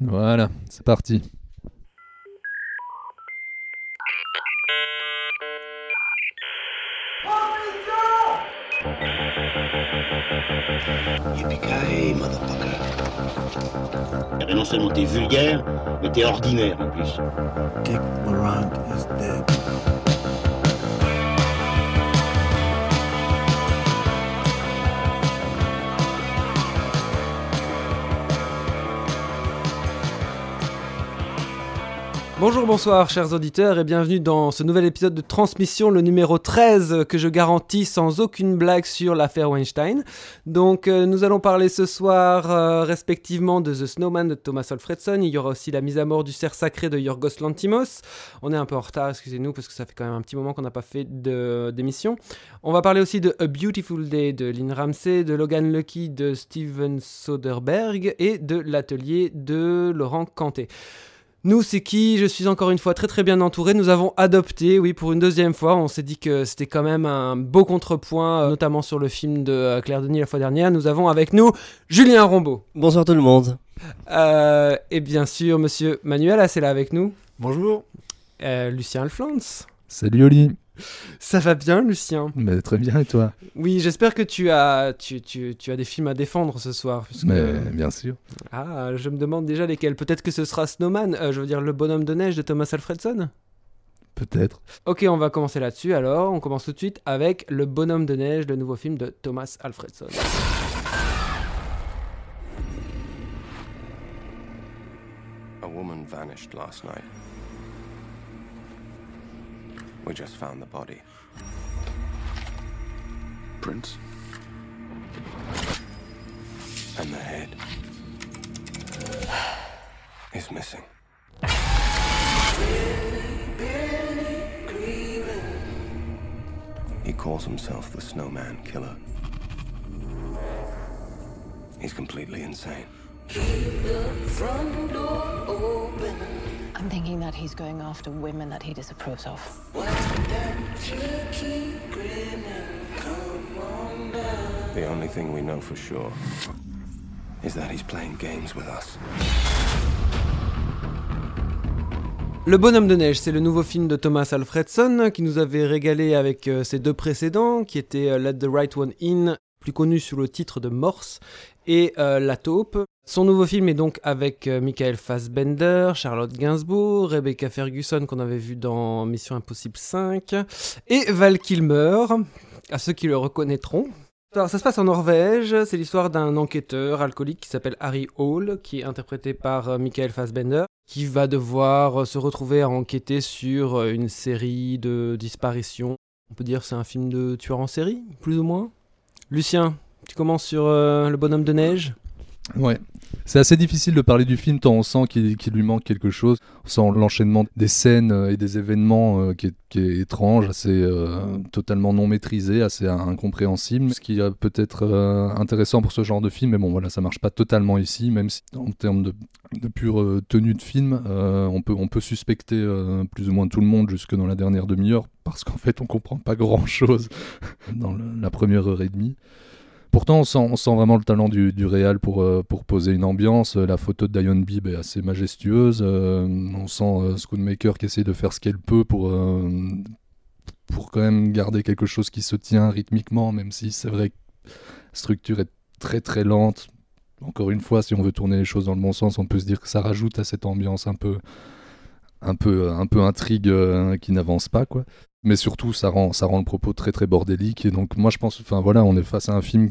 Voilà, c'est parti. Motherfucker. Et non seulement t'es vulgaire, mais t'es ordinaire en plus. Dick Laurent is dead. Bonjour, bonsoir, chers auditeurs, et bienvenue dans ce nouvel épisode de Transmission, le numéro 13, que je garantis sans aucune blague sur l'affaire Weinstein. Donc, euh, nous allons parler ce soir euh, respectivement de The Snowman de Thomas Alfredson. Il y aura aussi la mise à mort du cerf sacré de Yorgos Lantimos. On est un peu en retard, excusez-nous, parce que ça fait quand même un petit moment qu'on n'a pas fait d'émission. On va parler aussi de A Beautiful Day de Lynn Ramsey, de Logan Lucky de Steven Soderbergh et de L'Atelier de Laurent Canté. Nous, c'est qui? Je suis encore une fois très très bien entouré. Nous avons adopté, oui, pour une deuxième fois. On s'est dit que c'était quand même un beau contrepoint, euh, notamment sur le film de euh, Claire Denis la fois dernière. Nous avons avec nous Julien Rombaud. Bonsoir tout le monde. Euh, et bien sûr, monsieur Manuel, c'est là avec nous. Bonjour. Euh, Lucien Alflans. Salut Oli. Ça va bien, Lucien Mais très bien et toi Oui, j'espère que tu as, tu, tu, tu as des films à défendre ce soir. puisque- Mais bien sûr. Ah, je me demande déjà lesquels. Peut-être que ce sera Snowman, euh, je veux dire le bonhomme de neige de Thomas Alfredson Peut-être. Ok, on va commencer là-dessus alors. On commence tout de suite avec Le Bonhomme de Neige, le nouveau film de Thomas Alfredson. A woman vanished last night. We just found the body. Prince? And the head is missing. He calls himself the Snowman Killer. He's completely insane. I'm thinking that he's going after women that he disapproves of. The only thing we know for sure is that he's playing games with us. Le Bonhomme de Neige, c'est le nouveau film de Thomas Alfredson qui nous avait régalé avec euh, ses deux précédents, qui étaient euh, Let the Right One In, plus connu sous le titre de Morse, et euh, La Taupe. Son nouveau film est donc avec euh, Michael Fassbender, Charlotte Gainsbourg, Rebecca Ferguson qu'on avait vu dans Mission Impossible 5, et Val Kilmer, à ceux qui le reconnaîtront. Alors, ça se passe en Norvège, c'est l'histoire d'un enquêteur alcoolique qui s'appelle Harry Hall, qui est interprété par euh, Michael Fassbender, qui va devoir euh, se retrouver à enquêter sur une série de disparitions. On peut dire c'est un film de tueur en série, plus ou moins. Lucien, tu commences sur Le Bonhomme de Neige? Ouais. C'est assez difficile de parler du film tant on sent qu'il lui manque quelque chose. On sent l'enchaînement des scènes euh, et des événements euh, qui, est, étrange, assez euh, totalement non maîtrisé, assez incompréhensible. Ce qui est peut-être intéressant pour ce genre de film, mais bon voilà, ça marche pas totalement ici, même si en termes de, pure tenue de film, on, peut, suspecter plus ou moins tout le monde jusque dans la dernière demi-heure, parce qu'en fait on comprend pas grand-chose dans la première heure et demie. Pourtant, on sent, vraiment le talent du, du réal pour, euh, pour poser une ambiance. La photo de Diane Bibb est assez majestueuse. Euh, on sent euh, qui essaie de faire ce qu'elle peut pour, euh, pour quand même garder quelque chose qui se tient rythmiquement, même si c'est vrai que la structure est très très lente. Encore une fois, si on veut tourner les choses dans le bon sens, on peut se dire que ça rajoute à cette ambiance un peu, un peu, un peu intrigue euh, qui n'avance pas, quoi. Mais surtout ça rend ça rend le propos très très bordélique. Et donc moi je pense enfin voilà on est face à un film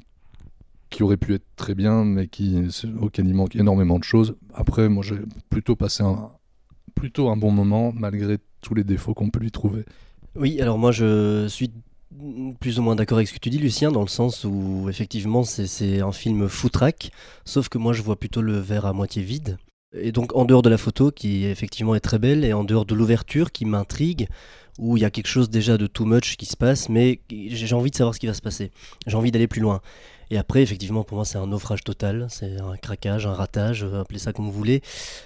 qui aurait pu être très bien mais qui auquel il manque énormément de choses. Après moi j'ai plutôt passé un plutôt un bon moment malgré tous les défauts qu'on peut lui trouver. Oui, alors moi je suis plus ou moins d'accord avec ce que tu dis Lucien, dans le sens où effectivement c'est- un film foutraque, sauf que moi je vois plutôt le verre à moitié vide. Et donc en dehors de la photo qui effectivement est très belle, et en dehors de l'ouverture qui m'intrigue, où il y a quelque chose déjà de too much qui se passe, mais j'ai envie de savoir ce qui va se passer. J'ai envie d'aller plus loin. Et après, effectivement, pour moi, c'est un naufrage total, c'est un craquage, un ratage, euh, appelez ça comme vous voulez.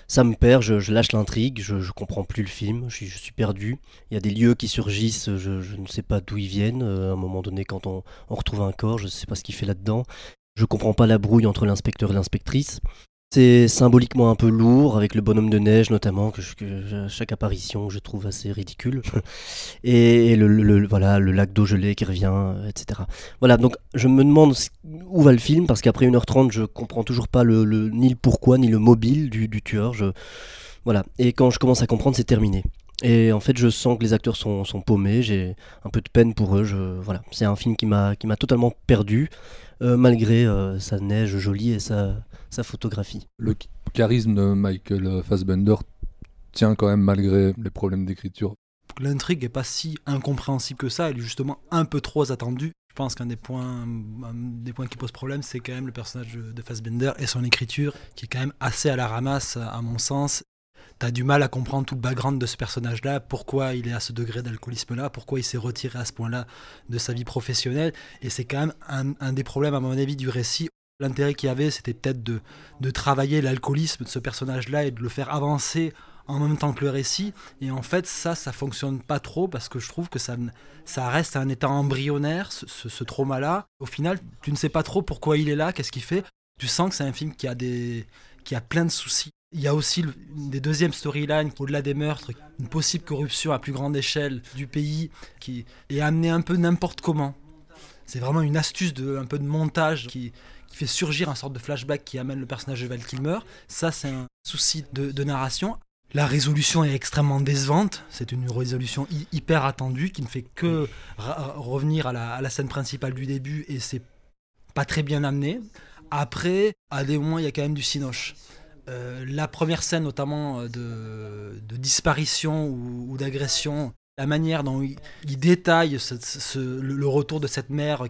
Ça me perd, je, lâche l'intrigue, je, je comprends plus le film, je suis, perdu. Il y a des lieux qui surgissent, je, ne sais pas d'où ils viennent. Euh, à un moment donné, quand on, retrouve un corps, je ne sais pas ce qu'il fait là-dedans. Je comprends pas la brouille entre l'inspecteur et l'inspectrice. C'est symboliquement un peu lourd, avec le bonhomme de neige notamment, que, je- que chaque apparition je trouve assez ridicule. Et le, voilà, le lac d'eau gelée qui revient, euh, etc. Voilà, donc je me demande où va le film, parce qu'après 1h30, je comprends toujours pas le, ni le pourquoi, ni le mobile du, tueur. Je, voilà, et quand je commence à comprendre, c'est terminé. Et en fait, je sens que les acteurs sont, paumés, j'ai un peu de peine pour eux. Je, voilà, c'est un film qui m'a totalement perdu, malgré euh, sa neige jolie et sa, sa photographie. Le ch- charisme de Michael Fassbender tient quand même malgré les problèmes d'écriture. L'intrigue est pas si incompréhensible que ça, elle est justement un peu trop attendue. Je pense qu'un des points, un des points qui pose problème, c'est quand même le personnage de de Fassbender et son écriture, qui est quand même assez à la ramasse, à mon sens. T'as du mal à comprendre tout le background de ce personnage-là, pourquoi il est à ce degré d'alcoolisme-là, pourquoi il s'est retiré à ce point-là de sa vie professionnelle. Et c'est quand même un, des problèmes, à mon avis, du récit. L'intérêt qu'il y avait, c'était peut-être de, travailler l'alcoolisme de ce personnage-là et de le faire avancer en même temps que le récit. Et en fait, ça, ça fonctionne pas trop parce que je trouve que ça, ça reste un état embryonnaire, ce, ce- ce trauma-là. Au final, tu ne sais pas trop pourquoi il est là, qu'est-ce qu'il fait. Tu sens que c'est un film qui a, des, qui a plein de soucis. Il y a aussi une des deuxièmes storylines, au-delà des meurtres, une possible corruption à plus grande échelle du pays qui est amenée un peu n'importe comment. C'est vraiment une astuce de un peu de montage qui, fait surgir un sorte de flashback qui amène le personnage de Val Kilmer. Ça, c'est un souci de, narration. La résolution est extrêmement décevante. C'est une résolution hy- hyper attendue qui ne fait que revenir à la, à la scène principale du début et c'est pas très bien amené. Après, à des moments, il y a quand même du cinoche. Euh, la première scène, notamment euh, de, disparition ou, d'agression, la manière dont il, il détaille le, retour de cette mère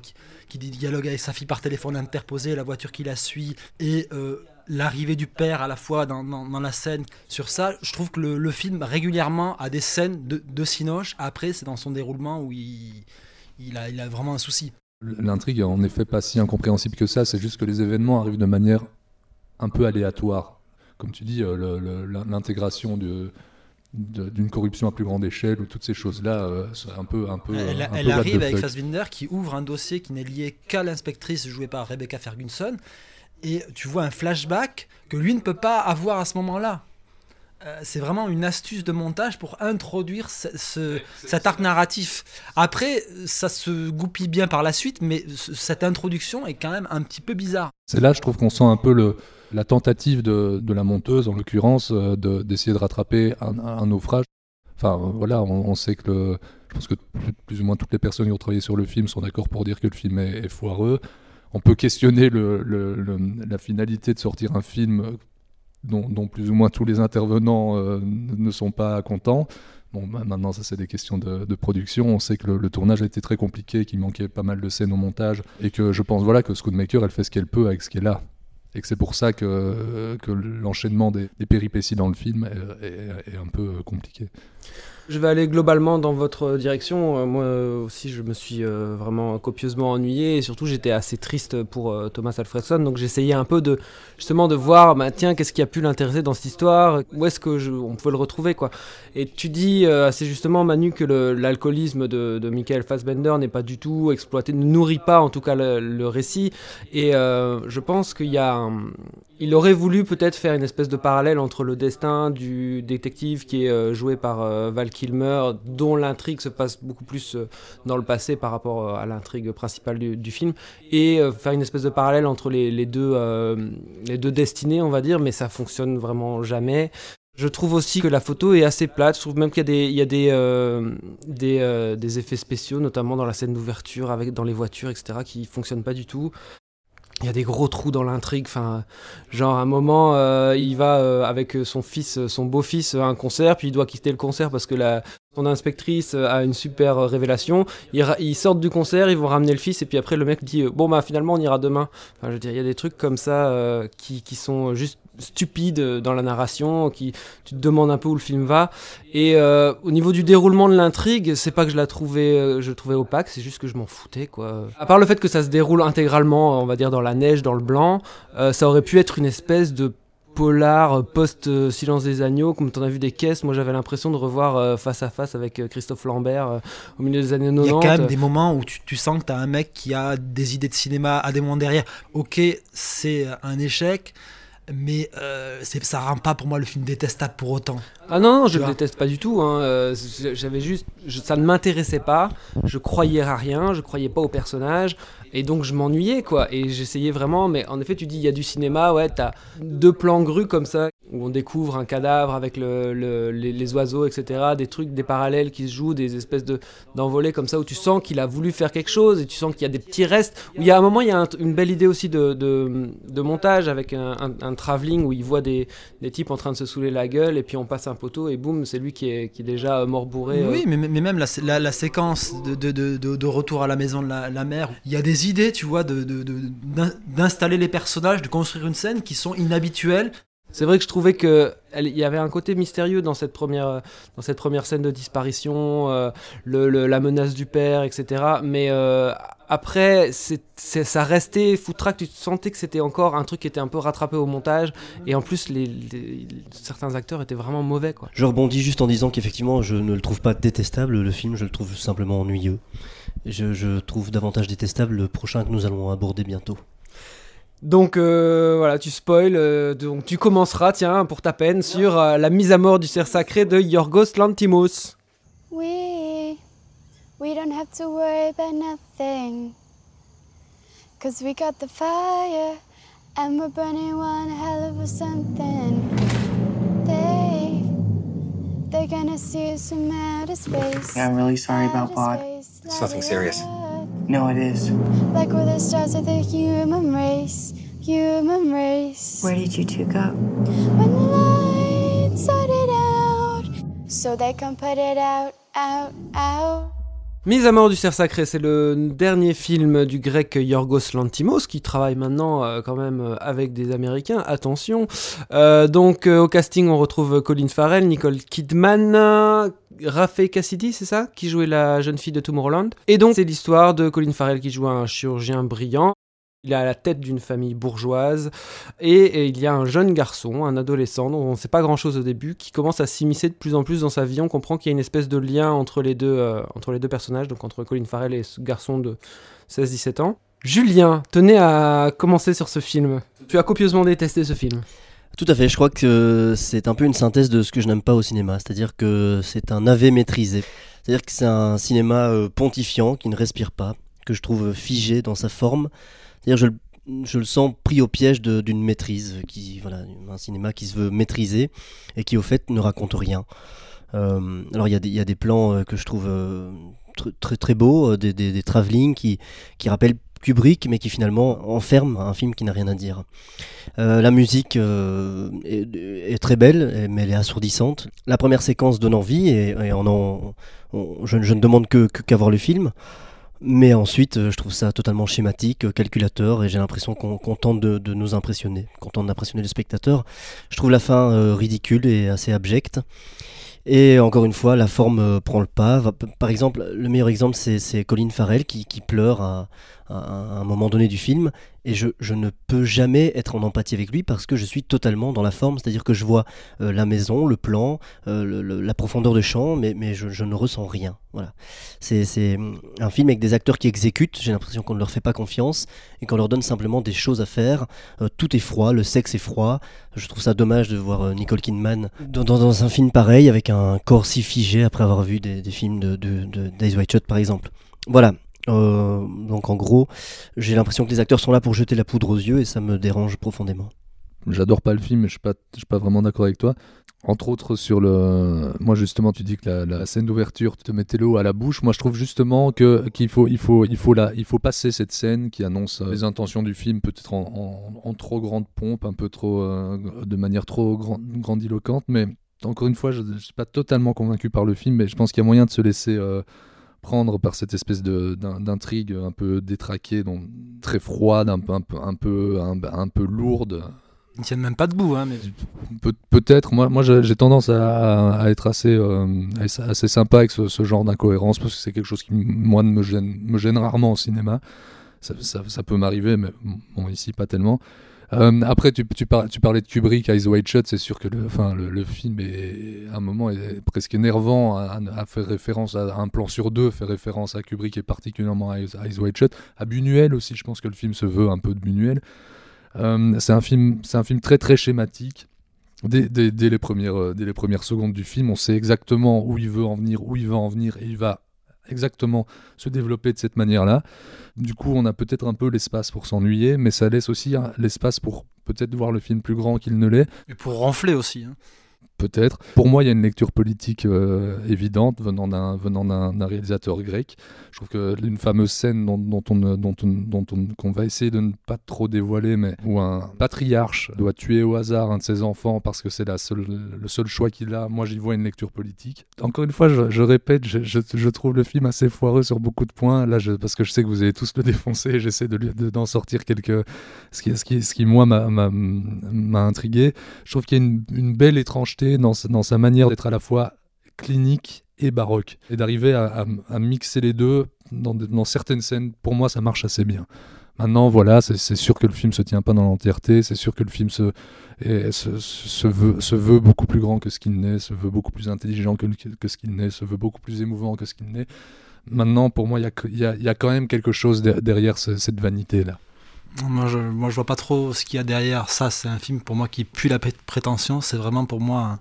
qui, dialogue avec sa fille par téléphone interposé, la voiture qui la suit, et euh, l'arrivée du père à la fois dans, la scène. Sur ça, je trouve que le, film régulièrement a des scènes de, de cinoche. Après, c'est dans son déroulement où il, a, vraiment un souci. L'intrigue en effet pas si incompréhensible que ça, c'est juste que les événements arrivent de manière un peu aléatoire. Comme tu dis, euh, le- le- l'intégration de- de- d'une corruption à plus grande échelle ou toutes ces choses-là, euh, c'est un peu, un peu, Elle, un elle peu what arrive avec. Fassbinder qui ouvre un dossier qui n'est lié qu'à l'inspectrice jouée par Rebecca Ferguson. Et tu vois un flashback que lui ne peut pas avoir à ce moment-là. Euh, c'est vraiment une astuce de montage pour introduire ce- ce- cet arc narratif. Après, ça se goupille bien par la suite, mais ce- cette introduction est quand même un petit peu bizarre. C'est là, je trouve qu'on sent un peu le, la tentative de, la monteuse, en l'occurrence, euh, de- d'essayer de, rattraper un, naufrage. Enfin, euh, voilà, on, sait que je pense que plus, ou moins toutes les personnes qui ont travaillé sur le film sont d'accord pour dire que le film est, foireux. On peut questionner la finalité de sortir un film dont, plus ou moins tous les intervenants euh, ne sont pas contents. Bon, bah, maintenant, ça, c'est des questions de, production. On sait que le, le tournage a été très compliqué, qu'il manquait pas mal de scènes au montage, et que je pense voilà, que Scootmaker, elle fait ce qu'elle peut avec ce qu'elle a. Et que c'est pour ça que, l'enchaînement des, péripéties dans le film est, un peu compliqué. Je vais aller globalement dans votre direction. Euh, Moi aussi, je me suis euh, vraiment copieusement ennuyé et surtout, j'étais assez triste pour euh, Thomas Alfredson. Donc, j'essayais un peu de justement de voir, bah, tiens, qu'est-ce qui a pu l'intéresser dans cette histoire? Où est-ce que peut le retrouver, Et tu dis euh, assez justement, Manu, que l'alcoolisme de, Michael Fassbender n'est pas du tout exploité, ne nourrit pas en tout cas le, récit. Et euh, je pense qu'il y a il aurait voulu peut-être faire une espèce de parallèle entre le destin du détective qui est euh, joué par euh, Val Kilmer, dont l'intrigue se passe beaucoup plus euh, dans le passé par rapport à l'intrigue principale du, film, et faire une espèce de parallèle entre les, deux, destinées, on va dire, mais ça fonctionne vraiment jamais. Je trouve aussi que la photo est assez plate. Je trouve même qu'il y a des, des, effets spéciaux, notamment dans la scène d'ouverture, dans les voitures, etc., qui fonctionnent pas du tout. Il y a des gros trous dans l'intrigue. Enfin, genre à un moment, euh, il va euh, avec son fils, euh, son beau-fils, à un concert, puis il doit quitter le concert parce que la, son inspectrice euh, a une super euh, révélation. Ils, sortent du concert, ils vont ramener le fils, et puis après le mec dit euh, bon bah finalement on ira demain. Enfin, je veux dire, il y a des trucs comme ça euh, qui, qui sont juste stupides dans la narration, qui tu te demandes un peu où le film va. Et euh, au niveau du déroulement de l'intrigue, c'est pas que je la trouvais, je trouvais opaque, c'est juste que je m'en foutais quoi. À part le fait que ça se déroule intégralement, on va dire dans la neige, dans le blanc, euh, ça aurait pu être une espèce de polar post-Silence des Agneaux, comme t'en as vu des caisses, moi j'avais l'impression de revoir euh, face à face avec euh, Christophe Lambert euh, au milieu des années 90. Il y a quand même des moments où tu, tu sens que tu as un mec qui a des idées de cinéma à des moments derrière. Ok, c'est un échec. Mais euh, ça rend pas pour moi le film détestable pour autant. Ah non, non, je le déteste pas du tout. hein, euh, J'avais juste, je- ça ne m'intéressait pas. Je croyais à rien, je croyais pas au personnage, et donc je m'ennuyais quoi. Et j'essayais vraiment, mais en effet, tu dis il y a du cinéma, ouais, t'as deux plans grus comme ça où on découvre un cadavre avec le, le- les, oiseaux, etc. Des trucs, des parallèles qui se jouent, des espèces de d'envolées comme ça où tu sens qu'il a voulu faire quelque chose et tu sens qu'il y a des petits restes. Où il y a un moment, il y a un- une belle idée aussi de, montage avec un, un, travelling où il voit des, types en train de se saouler la gueule et puis on passe un poteau et boum, c'est lui qui est, déjà mort bourré. euh. Oui, mais, même la, séquence de, retour à la maison de la, mère, il y a des idées, tu vois, d'installer les personnages, de construire une scène qui sont inhabituelles. C'est vrai que je trouvais que il y avait un côté mystérieux dans cette première, dans cette première scène de disparition, euh, la menace du père, etc. Mais euh, après, ça restait foutraque. Tu sentais que c'était encore un truc qui était un peu rattrapé au montage. Et en plus, certains acteurs étaient vraiment mauvais, quoi. Je rebondis juste en disant qu'effectivement, je ne le trouve pas détestable, le film, je le trouve simplement ennuyeux. Je trouve davantage détestable le prochain que nous allons aborder bientôt. Donc euh, voilà, tu spoil. euh, donc tu commenceras, tiens, pour ta peine, sur euh, la mise à mort du cerf sacré de Yorgos Lantimos. We we don't have to worry about nothing. Cause we got the fire and we're burning one hell of a something. They they're gonna see us from outer space. Yeah, I'm really sorry about Bod. It's nothing serious. No, it is. Like we're the stars of the human race, human race. Where did you two go? When the lights started out, so they can put it out, out, out. Mise à mort du cerf sacré, c'est le dernier film du grec Yorgos Lantimos qui travaille maintenant euh, quand même euh, avec des Américains. Attention. Euh, donc au casting, on retrouve Colin Farrell, Nicole Kidman, Rafe Cassidy, c'est ça, qui jouait la jeune fille de Tomorrowland. Et donc c'est l'histoire de Colin Farrell qui joue un chirurgien brillant. Il est à la tête d'une famille bourgeoise et, il y a un jeune garçon, un adolescent dont on ne sait pas grand-chose au début, qui commence à s'immiscer de plus en plus dans sa vie. On comprend qu'il y a une espèce de lien entre les deux, euh, entre les deux personnages, donc entre Colin Farrell et ce garçon de 16-17 ans. Julien, tenez à commencer sur ce film. Tu as copieusement détesté ce film. Tout à fait, je crois que c'est un peu une synthèse de ce que je n'aime pas au cinéma, c'est-à-dire que c'est un AV maîtrisé. C'est-à-dire que c'est un cinéma euh, pontifiant qui ne respire pas, que je trouve figé dans sa forme. C'est-à-dire je, le- je le sens pris au piège d'une maîtrise, qui, voilà, un cinéma qui se veut maîtriser et qui au fait ne raconte rien. Euh, alors il y, a des- plans euh, que je trouve euh, tr- très très beaux, des, des, qui, qui rappellent Kubrick, mais qui finalement enferment un film qui n'a rien à dire. La musique est, très belle, mais elle est assourdissante. La première séquence donne envie, et, on en- je, ne demande que que- qu'à voir le film. Mais ensuite, euh, je trouve ça totalement schématique, euh, calculateur, et j'ai l'impression qu'on qu'on tente de, nous impressionner, qu'on tente d'impressionner le spectateur. Je trouve la fin euh, ridicule et assez abjecte. Et encore une fois, la forme prend le pas. Par exemple, le meilleur exemple, c'est Colin Farrell qui pleure à, à- un moment donné du film. Et je, ne peux jamais être en empathie avec lui parce que je suis totalement dans la forme. C'est-à-dire que je vois euh, la maison, le plan, euh, la profondeur de champ, mais, mais je, ne ressens rien. Voilà. C'est hum, un film avec des acteurs qui exécutent. J'ai l'impression qu'on ne leur fait pas confiance et qu'on leur donne simplement des choses à faire. Euh, tout est froid, le sexe est froid. Je trouve ça dommage de voir Nicole Kidman dans, un film pareil avec un corps si figé après avoir vu des, films de, de, de White Shot par exemple. Voilà. Euh, donc en gros, j'ai l'impression que les acteurs sont là pour jeter la poudre aux yeux et ça me dérange profondément. J'adore pas le film, mais je suis pas, je suis pas vraiment d'accord avec toi. Entre autres sur le, moi justement, tu dis que la, scène d'ouverture te mettait l'eau à la bouche. Moi, je trouve justement que qu'il faut, il faut, il faut la, il faut passer cette scène qui annonce euh, les intentions du film, peut-être en, trop grande pompe, un peu trop, euh, de manière trop grand- grandiloquente. Mais encore une fois, je, je suis pas totalement convaincu par le film, mais je pense qu'il y a moyen de se laisser. Prendre par cette espèce d'intrigue un peu détraquée, donc très froide, un peu, un peu, un peu, un, un peu lourde, Ils ne tiennent même pas debout, hein, mais Peut-être, moi, moi j'ai tendance à, à être assez, euh, assez, assez sympa avec ce, ce genre d'incohérence parce que c'est quelque chose qui, moi, me gêne, me gêne rarement au cinéma. Ça, ça- ça peut m'arriver, mais bon, ici, pas tellement. Euh, après, tu, tu, par- tu parlais de Kubrick, Eyes Wide Shut, c'est sûr que le, film, est, à un moment, presque énervant à, à faire référence à un plan sur deux, fait référence à Kubrick et particulièrement à Eyes, Wide Shut. À Buñuel aussi, je pense que le film se veut un peu de Buñuel. Euh, c'est un film, très très schématique. Euh, dès les premières secondes du film, on sait exactement où il veut en venir, où il va en venir, et il va exactement se développer de cette manière-là. Du coup, on a peut-être un peu l'espace pour s'ennuyer, mais ça laisse aussi hein, l'espace pour peut-être voir le film plus grand qu'il ne l'est. Et pour ronfler aussi. hein. Peut-être. Pour moi, il y a une lecture politique euh, évidente venant d'un réalisateur grec. Je trouve que une fameuse scène dont, dont on dont on qu'on va essayer de ne pas trop dévoiler, mais où un patriarche doit tuer au hasard un de ses enfants parce que c'est la seule le seul choix qu'il a. Moi, j'y vois une lecture politique. Encore une fois, je, répète, je, trouve le film assez foireux sur beaucoup de points. Là, parce que je sais que vous allez tous le défoncer, j'essaie de d'en sortir quelques ce qui, ce qui, ce qui moi m'a- intrigué. Je trouve qu'il y a une belle étrangeté dans, sa- manière d'être à la fois clinique et baroque. Et d'arriver à, mixer les deux dans, certaines scènes, pour moi, ça marche assez bien. Maintenant, voilà, c'est sûr que le film se tient pas dans l'entièreté, c'est sûr que le film se, se, veut, beaucoup plus grand que ce qu'il n'est, se veut beaucoup plus intelligent que, ce qu'il n'est, se veut beaucoup plus émouvant que ce qu'il n'est. Maintenant, pour moi, il y a, quand même quelque chose de- derrière ce- cette vanité-là. Moi je, moi, vois pas trop ce qu'il y a derrière. Ça, c'est un film pour moi qui pue la prétention. C'est vraiment pour moi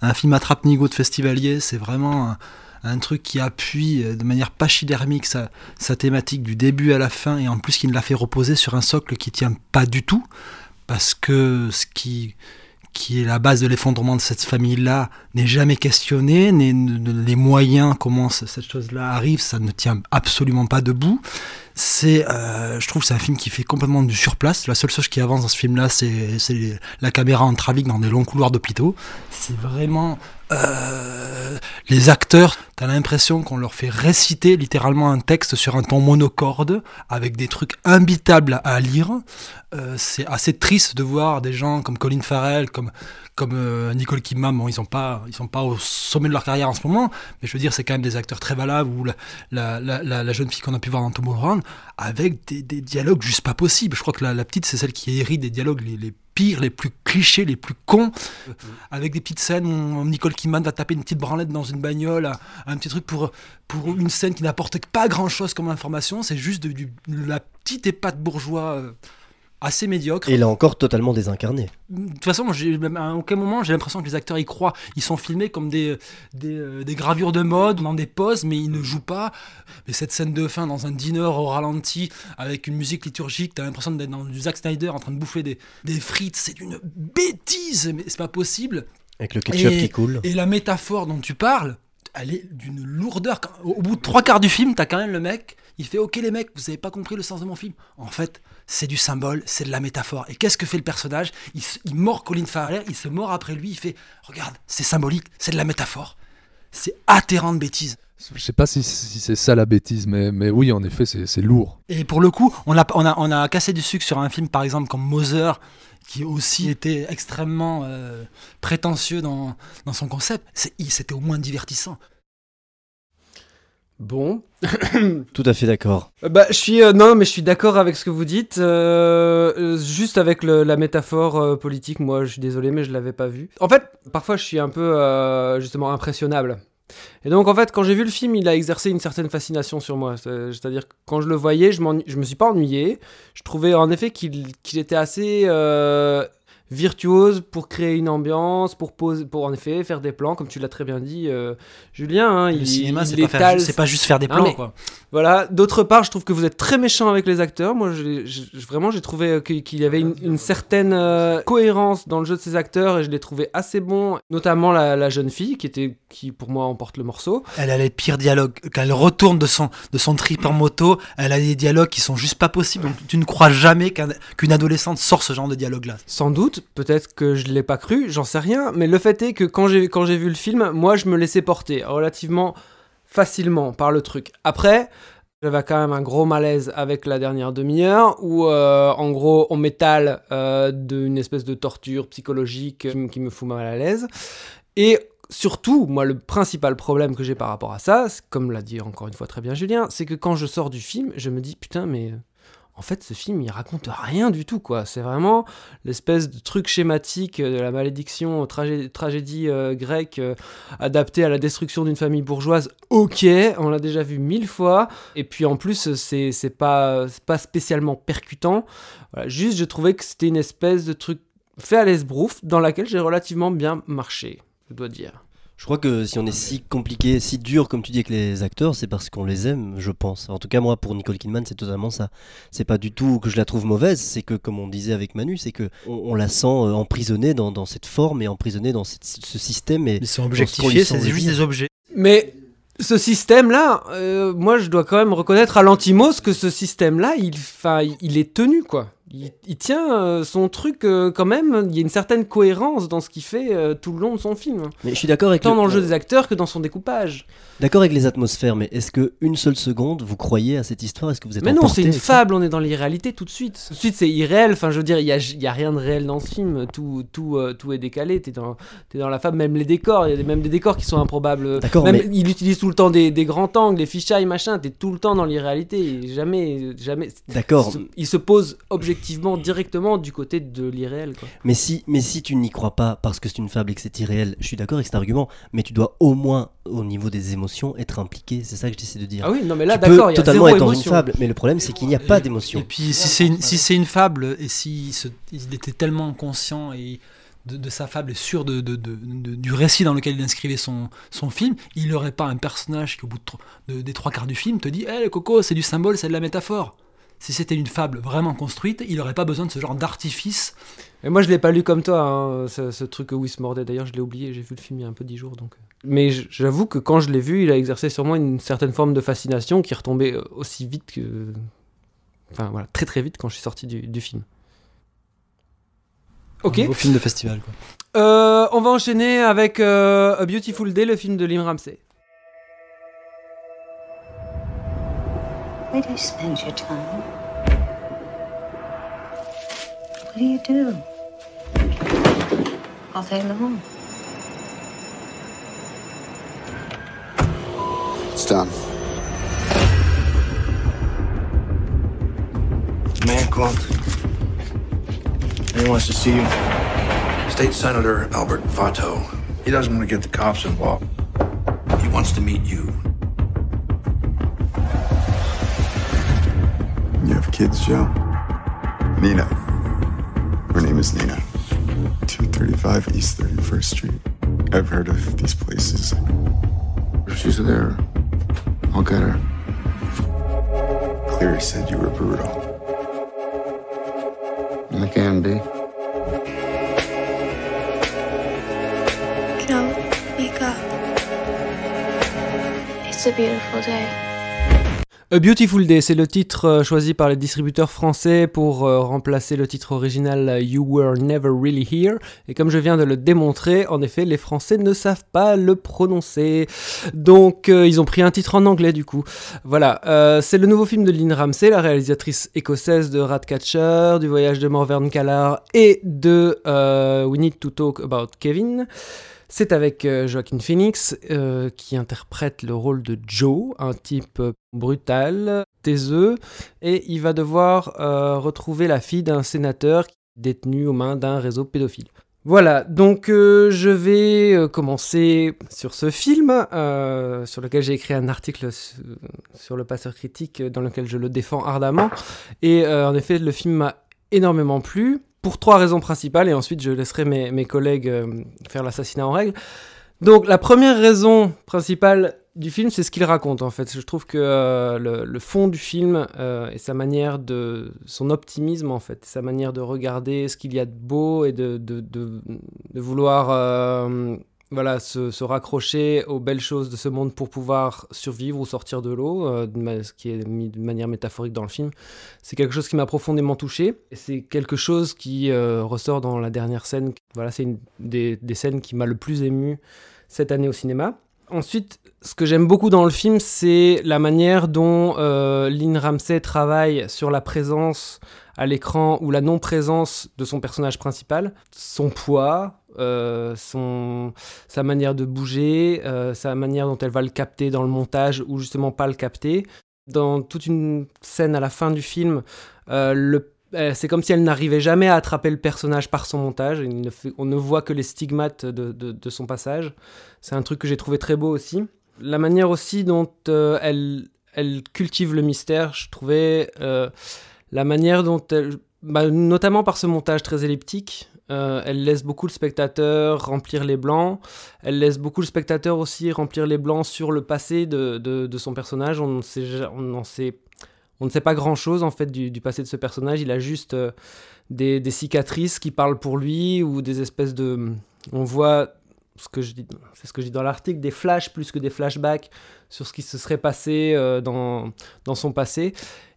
un, film attrape-nigo de festivalier. C'est vraiment un, un truc qui appuie euh, de manière pachydermique sa, sa thématique du début à la fin et en plus qui ne l'a fait reposer sur un socle qui tient pas du tout. Parce que ce qui, qui est la base de l'effondrement de cette famille-là n'est jamais questionné, les moyens, comment ce- cette chose-là arrive, ça ne tient absolument pas debout. C'est, euh, je trouve, que c'est un film qui fait complètement du surplace. La seule chose qui avance dans ce film-là, c'est, la caméra en travelling dans des longs couloirs d'hôpitaux. C'est vraiment euh, les acteurs. T'as l'impression qu'on leur fait réciter littéralement un texte sur un ton monocorde avec des trucs imbitables à lire. Euh, c'est assez triste de voir des gens comme Colin Farrell, comme comme euh, Nicole Kidman, bon, ils sont pas, ils sont pas au sommet de leur carrière en ce moment, mais je veux dire, c'est quand même des acteurs très valables. Ou la, la, la, la- la jeune fille qu'on a pu voir dans Tomorrowland, avec des, des dialogues juste pas possibles. Je crois que la, petite, c'est celle qui hérite des dialogues les, les pires, les plus clichés, les plus cons, euh, avec des petites scènes où Nicole Kidman va taper une petite branlette dans une bagnole, un, un petit truc pour, pour une scène qui n'apporte pas grand chose comme information. C'est juste de la petite épate bourgeois. euh, assez médiocre. Et là encore, totalement désincarné. De toute façon, à aucun moment, j'ai l'impression que les acteurs y croient. Ils sont filmés comme des, des, euh, des gravures de mode, dans des poses, mais ils ne jouent pas. Mais cette scène de fin dans un dîner au ralenti, avec une musique liturgique, t'as l'impression d'être dans du Zack Snyder en train de bouffer des, des frites. C'est une bêtise, mais c'est pas possible. Avec le ketchup Et- qui coule. Et la métaphore dont tu parles, elle est d'une lourdeur. Au bout de trois quarts du film, t'as quand même le mec, il fait Ok, les mecs, vous avez pas compris le sens de mon film. En fait, c'est du symbole, c'est de la métaphore. Et qu'est-ce que fait le personnage? Il, mord Colin Farrell, il se mord après lui, il fait Regarde, c'est symbolique, c'est de la métaphore. C'est atterrant de bêtises. Je sais pas si, si c'est ça la bêtise, mais, mais oui, en effet, c'est lourd. Et pour le coup, on a, on, a, on a cassé du sucre sur un film, par exemple, comme Mother, qui aussi était extrêmement euh, prétentieux dans, dans son concept. C'était au moins divertissant. Bon. Tout à fait d'accord. Euh, Bah, je suis euh, non, mais je suis d'accord avec ce que vous dites. euh, juste avec le- la métaphore euh, politique, moi, je suis désolé, mais je l'avais pas vu. En fait, parfois, je suis un peu justement impressionnable. Et donc, en fait, quand j'ai vu le film, il a exercé une certaine fascination sur moi. C'est- C'est-à-dire quand je le voyais, je, je me suis pas ennuyé. Je trouvais en effet qu'il qu'il était assez virtuose pour créer une ambiance, pour poser, pour en effet faire des plans, comme tu l'as très bien dit, euh, Julien. hein, Le il- cinéma, c'est pas, faire pas juste faire des plans, quoi. voilà. D'autre part, je trouve que vous êtes très méchant avec les acteurs. Moi, vraiment, j'ai trouvé euh, qu'il y avait une, une certaine euh, cohérence dans le jeu de ces acteurs et je les trouvais assez bons. Notamment la, la jeune fille qui était, qui pour moi emporte le morceau. Elle a les pires dialogues. Quand elle retourne de son, de son trip en moto, elle a des dialogues qui sont juste pas possibles. Donc, tu ne crois jamais qu'un- qu'une adolescente sort ce genre de dialogue-là. Sans doute, peut-être que je l'ai pas cru, j'en sais rien. Mais le fait est que quand j'ai quand j'ai vu le film, moi, je me laissais porter relativement facilement par le truc. Après. J'avais quand même un gros malaise avec la dernière demi-heure où, euh, en gros, on m'étale euh, d'une espèce de torture psychologique qui, me- fout mal à l'aise. Et surtout, moi, le principal problème que j'ai par rapport à ça, comme l'a dit encore une fois très bien Julien, c'est que quand je sors du film, je me dis putain, mais En fait, ce film, il raconte rien du tout, quoi. C'est vraiment l'espèce de truc schématique de la malédiction, tragé- tragédie euh, grecque euh, adaptée à la destruction d'une famille bourgeoise. Ok, on l'a déjà vu mille fois. Et puis en plus, c'est pas, pas spécialement percutant. Juste, je trouvais que c'était une espèce de truc fait à l'esbrouf dans laquelle j'ai relativement bien marché, je dois dire. Je crois que si on est si compliqué, si dur comme tu dis avec les acteurs, c'est parce qu'on les aime, je pense. En tout cas, moi, pour Nicole Kidman, c'est totalement ça. C'est pas du tout que je la trouve mauvaise, c'est que, comme on disait avec Manu, c'est que on, on la sent euh, emprisonnée dans, dans cette forme et emprisonnée dans cette- ce système. Et Ils sont objectifiés, c'est juste des objets. Mais ce système-là, euh, moi je dois quand même reconnaître à l'antimos que ce système-là, il- il est tenu quoi. Il, il tient euh, son truc euh, quand même, il y a une certaine cohérence dans ce qu'il fait euh, tout le long de son film. Mais je suis d'accord avec Tant le- dans le jeu des acteurs que dans son découpage. D'accord avec les atmosphères, mais est-ce que une seule seconde vous croyez à cette histoire? Est-ce que vous êtes Mais non, c'est une fable, on est dans l'irréalité tout de suite. Tout de suite, c'est irréel. Enfin, je veux dire, il y a, il y a rien de réel dans ce film. Tout, tout, euh, tout est décalé. T'es dans, t'es dans la fable. Même les décors, il y a même des décors qui sont improbables. D'accord, mais- il utilise tout le temps des, des grands angles, des fisheye, machin. T'es tout le temps dans l'irréalité. Jamais, jamais. D'accord. Il se pose objectivement, directement du côté de l'irréel. quoi. Mais si, mais si tu n'y crois pas parce que c'est une fable et que c'est irréel, je suis d'accord avec cet argument, mais tu dois au moins, au niveau des émotions, être impliqué. C'est ça que j'essaie de dire. Ah oui, non, mais là, d'accord, il y a totalement être dans une fable, mais le problème c'est qu'il n'y a pas d'émotion. Et puis si c'est une, si c'est une fable et s'il il était tellement conscient et de, de sa fable et sûr de, de- de- de- du récit dans lequel il inscrivait son, son film, il n'aurait pas un personnage qui au bout de, tro- de- des trois quarts du film te dit « Eh le coco, c'est du symbole, c'est de la métaphore ». Si c'était une fable vraiment construite, il n'aurait pas besoin de ce genre d'artifice. Et moi, je l'ai pas lu comme toi, hein, ce, ce truc où il se mordait. D'ailleurs, je l'ai oublié. J'ai vu le film il y a un peu dix jours, donc. Mais j- j'avoue que quand je l'ai vu, il a exercé sur moi une certaine forme de fascination qui retombait euh, aussi vite que, enfin voilà, très très vite quand je suis sorti du, du film. Ok. Au film de festival. Quoi. Euh, on va enchaîner avec euh, A Beautiful Day, le film de Lim Ramsey. Where do you spend your time? What do you do? All day long. It's done. Man called. He wants to see you. State Senator Albert Fato. He doesn't want to get the cops involved. He wants to meet you. Kids, Joe? Nina. Her name is Nina. 235 East 31st Street. I've heard of these places. If she's there, I'll get her. Cleary said you were brutal. I can be. Joe, wake up. It's a beautiful day. A Beautiful Day, c'est le titre euh, choisi par les distributeurs français pour euh, remplacer le titre original euh, You Were Never Really Here. Et comme je viens de le démontrer, en effet, les Français ne savent pas le prononcer. Donc, ils ont pris un titre en anglais du coup. Voilà, c'est le nouveau film de Lynn Ramsey, la réalisatrice écossaise de Ratcatcher, du voyage de Morvern Callar et de We Need to Talk About Kevin. C'est avec euh, Joaquin Phoenix euh, qui interprète le rôle de Joe, un type euh, brutal, taiseux, et il va devoir retrouver la fille d'un sénateur détenu aux mains d'un réseau pédophile. Voilà, donc je vais commencer sur ce film, sur lequel j'ai écrit un article su- sur le passeur critique dans lequel je le défends ardemment. Et en effet, le film m'a énormément plu, pour trois raisons principales, et ensuite je laisserai mes, mes collègues euh, faire l'assassinat en règle. Donc la première raison principale du film, c'est ce qu'il raconte en fait. Je trouve que euh, le, fond du film euh, et sa manière de... son optimisme en fait, sa manière de regarder ce qu'il y a de beau et de, de vouloir euh, voilà, se, raccrocher aux belles choses de ce monde pour pouvoir survivre ou sortir de l'eau, euh, ce qui est mis de manière métaphorique dans le film, c'est quelque chose qui m'a profondément touché. C'est quelque chose qui euh, ressort dans la dernière scène. Voilà, c'est une des, des scènes qui m'a le plus ému cette année au cinéma. Ensuite, ce que j'aime beaucoup dans le film, c'est la manière dont euh, Lynn Ramsey travaille sur la présence à l'écran ou la non-présence de son personnage principal, son poids, euh, son, sa manière de bouger, euh, sa manière dont elle va le capter dans le montage ou justement pas le capter. Dans toute une scène à la fin du film, euh, le c'est comme si elle n'arrivait jamais à attraper le personnage par son montage. on ne voit que les stigmates de, son passage. C'est un truc que j'ai trouvé très beau aussi. La manière aussi dont euh, elle, cultive le mystère, je trouvais euh, la manière dont elle, bah, notamment par ce montage très elliptique, elle laisse beaucoup le spectateur remplir les blancs. Elle laisse beaucoup le spectateur aussi remplir les blancs sur le passé de, son personnage. On on sait on ne sait pas grand-chose en fait du, passé de ce personnage. Il a juste euh, des, cicatrices qui parlent pour lui ou des espèces de... On voit ce que je dis, c'est ce que je dis dans l'article, des flashs plus que des flashbacks sur ce qui se serait passé euh, dans, dans son passé.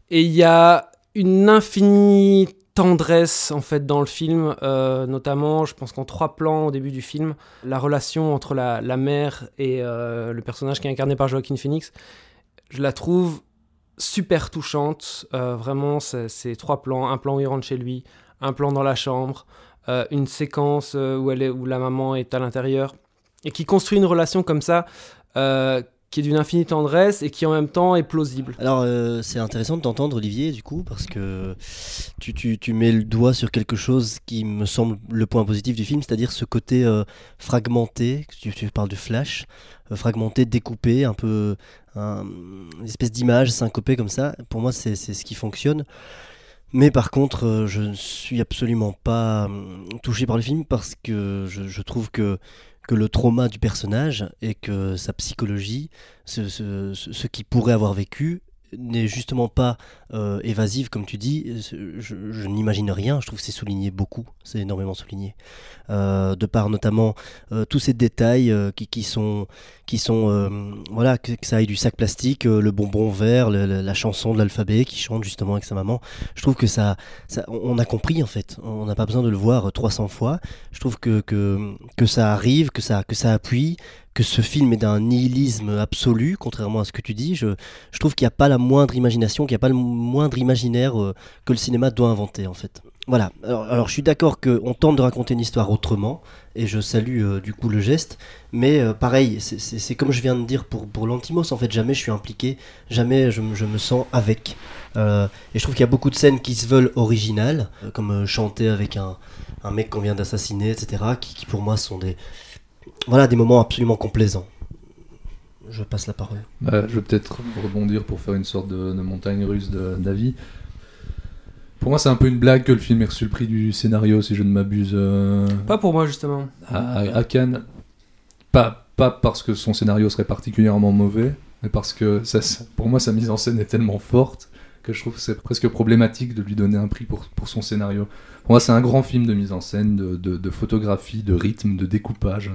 Et il y a une infinie tendresse en fait dans le film, euh, notamment je pense qu'en trois plans au début du film, la relation entre la, la mère et le personnage qui est incarné par Joaquin Phoenix, je la trouve super touchante. Euh, vraiment, c'est trois plans. Un plan où il rentre chez lui, un plan dans la chambre, euh, une séquence euh, où, elle est, où la maman est à l'intérieur. Et qui construit une relation comme ça, qui est d'une infinie tendresse et qui en même temps est plausible. Alors, c'est intéressant de t'entendre, Olivier, du coup, parce que tu, tu, tu, mets le doigt sur quelque chose qui me semble le point positif du film, c'est-à-dire ce côté fragmenté, tu, tu parles de flash, fragmenté, découpé, un peu une espèce d'image syncopée comme ça. Pour moi, c'est ce qui fonctionne. Mais par contre, euh, je ne suis absolument pas hum, touché par le film parce que je, trouve que, que le trauma du personnage et que sa psychologie, ce, ce, ce qu'il pourrait avoir vécu, n'est justement pas euh, évasive, comme tu dis. Je, n'imagine rien, je trouve que c'est souligné beaucoup, c'est énormément souligné. Euh, de par notamment euh, tous ces détails qui, qui, sont, qui sont voilà, que, ça aille du sac plastique, le bonbon vert, la chanson de l'alphabet qui chante justement avec sa maman. Je trouve que ça, ça on a compris en fait, on n'a pas besoin de le voir 300 fois. Je trouve que, que, que ça arrive, que ça, que ça appuie, que ce film est d'un nihilisme absolu, contrairement à ce que tu dis. Je, je trouve qu'il n'y a pas la moindre imagination, qu'il n'y a pas le moindre imaginaire euh, que le cinéma doit inventer, en fait. Voilà. Alors, je suis d'accord qu'on tente de raconter une histoire autrement, et je salue euh, du coup le geste, mais euh, pareil, c'est comme je viens de dire pour, pour l'Antimos, en fait, jamais je suis impliqué, jamais je, je me sens avec. et je trouve qu'il y a beaucoup de scènes qui se veulent originales, comme chanter avec un, un mec qu'on vient d'assassiner, etc., qui, qui pour moi sont des voilà des moments absolument complaisants. Je passe la parole. Bah, je vais peut-être rebondir pour faire une sorte de, montagne russe d'avis. Pour moi, c'est un peu une blague que le film ait reçu le prix du scénario, si je ne m'abuse. Euh, pas pour moi, justement. À, Cannes. Pas, pas parce que son scénario serait particulièrement mauvais, mais parce que ça, pour moi, sa mise en scène est tellement forte que je trouve c'est presque problématique de lui donner un prix pour, pour son scénario. Pour moi, c'est un grand film de mise en scène, de, de, photographie, de rythme, de découpage.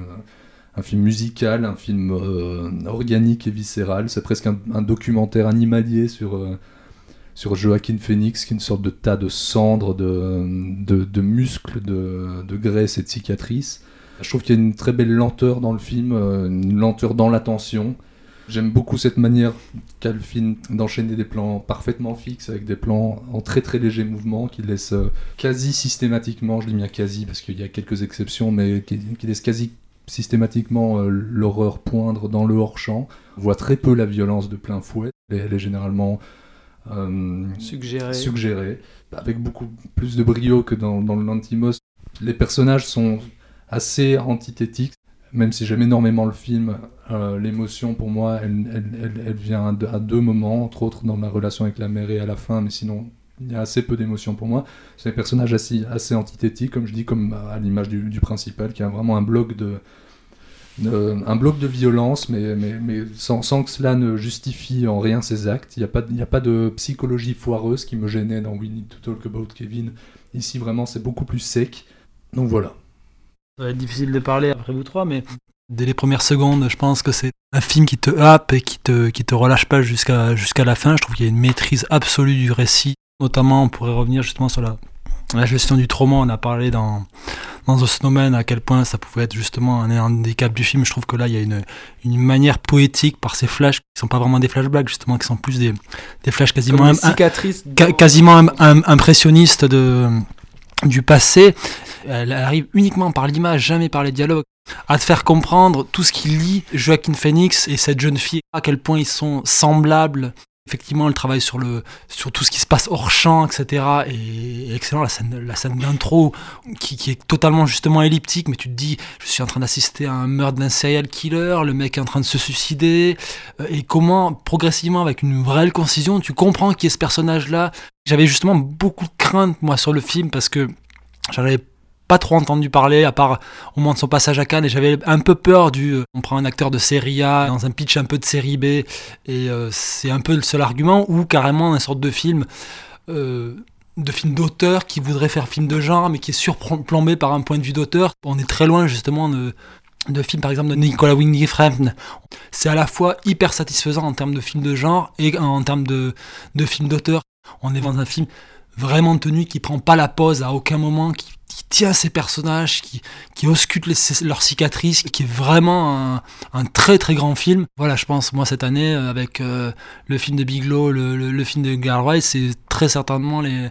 Un, film musical, un film euh, organique et viscéral. C'est presque un, documentaire animalier sur, euh, sur Joaquin Phoenix, qui est une sorte de tas de cendres, de, de muscles, de, de graisse et de cicatrices. Je trouve qu'il y a une très belle lenteur dans le film, euh, une lenteur dans l'attention. J'aime beaucoup cette manière qu'a le film d'enchaîner des plans parfaitement fixes avec des plans en très très léger mouvement qui laissent euh, quasi systématiquement, je dis bien quasi parce qu'il y a quelques exceptions, mais qui, laissent quasi systématiquement euh, l'horreur poindre dans le hors-champ. On voit très peu la violence de plein fouet. Elle est généralement euh, suggérée. suggérée, avec beaucoup plus de brio que dans, dans l'Antimos. Les personnages sont assez antithétiques même si j'aime énormément le film, euh, l'émotion pour moi, elle, vient à deux moments, entre autres dans ma relation avec la mère et à la fin, mais sinon il y a assez peu d'émotions pour moi. C'est un personnage assez, assez antithétique, comme je dis, comme à l'image du, principal, qui a vraiment un bloc de, un bloc de violence, mais, mais, mais sans, sans, que cela ne justifie en rien ses actes. Il n'y a, pas, a pas de psychologie foireuse qui me gênait dans We Need to Talk About Kevin. Ici, vraiment, c'est beaucoup plus sec. Donc voilà. Ça va être difficile de parler après vous trois, mais dès les premières secondes, je pense que c'est un film qui te happe et qui te, qui te relâche pas jusqu'à jusqu'à la fin. Je trouve qu'il y a une maîtrise absolue du récit. Notamment, on pourrait revenir justement sur la, la gestion du trauma. On a parlé dans, dans The Snowman à quel point ça pouvait être justement un handicap du film. Je trouve que là, il y a une, une manière poétique par ces flashs qui sont pas vraiment des flashbacks, justement, qui sont plus des, des flashs quasiment, quasiment impressionnistes de du passé. Elle arrive uniquement par l'image, jamais par les dialogues, à te faire comprendre tout ce qu'il lit Joaquin Phoenix et cette jeune fille, à quel point ils sont semblables Effectivement, le travail sur, le, sur tout ce qui se passe hors champ, etc. est excellent. La scène, la scène d'intro, qui, est totalement justement elliptique, mais tu te dis, je suis en train d'assister à un meurtre d'un serial killer, le mec est en train de se suicider, euh, et comment, progressivement, avec une réelle concision, tu comprends qui est ce personnage-là. J'avais justement beaucoup de crainte, moi, sur le film, parce que j'en avais pas trop entendu parler, à part au moment de son passage à Cannes, et j'avais un peu peur du. Euh, on prend un acteur de série A dans un pitch un peu de série B, et euh, c'est un peu le seul argument, ou carrément un sorte de film. Euh, de film d'auteur qui voudrait faire film de genre, mais qui est surplombé par un point de vue d'auteur. On est très loin justement de, de films par exemple de Nicolas Winding C'est à la fois hyper satisfaisant en termes de film de genre et en termes de, de film d'auteur. On est dans un film vraiment tenu qui prend pas la pause à aucun moment, qui qui tient ces personnages, qui, qui ausculte leurs cicatrices, qui est vraiment un, très très grand film. Voilà, je pense, moi cette année, euh, avec euh, le film de Biglow, le, le, film de Garway, c'est très certainement les,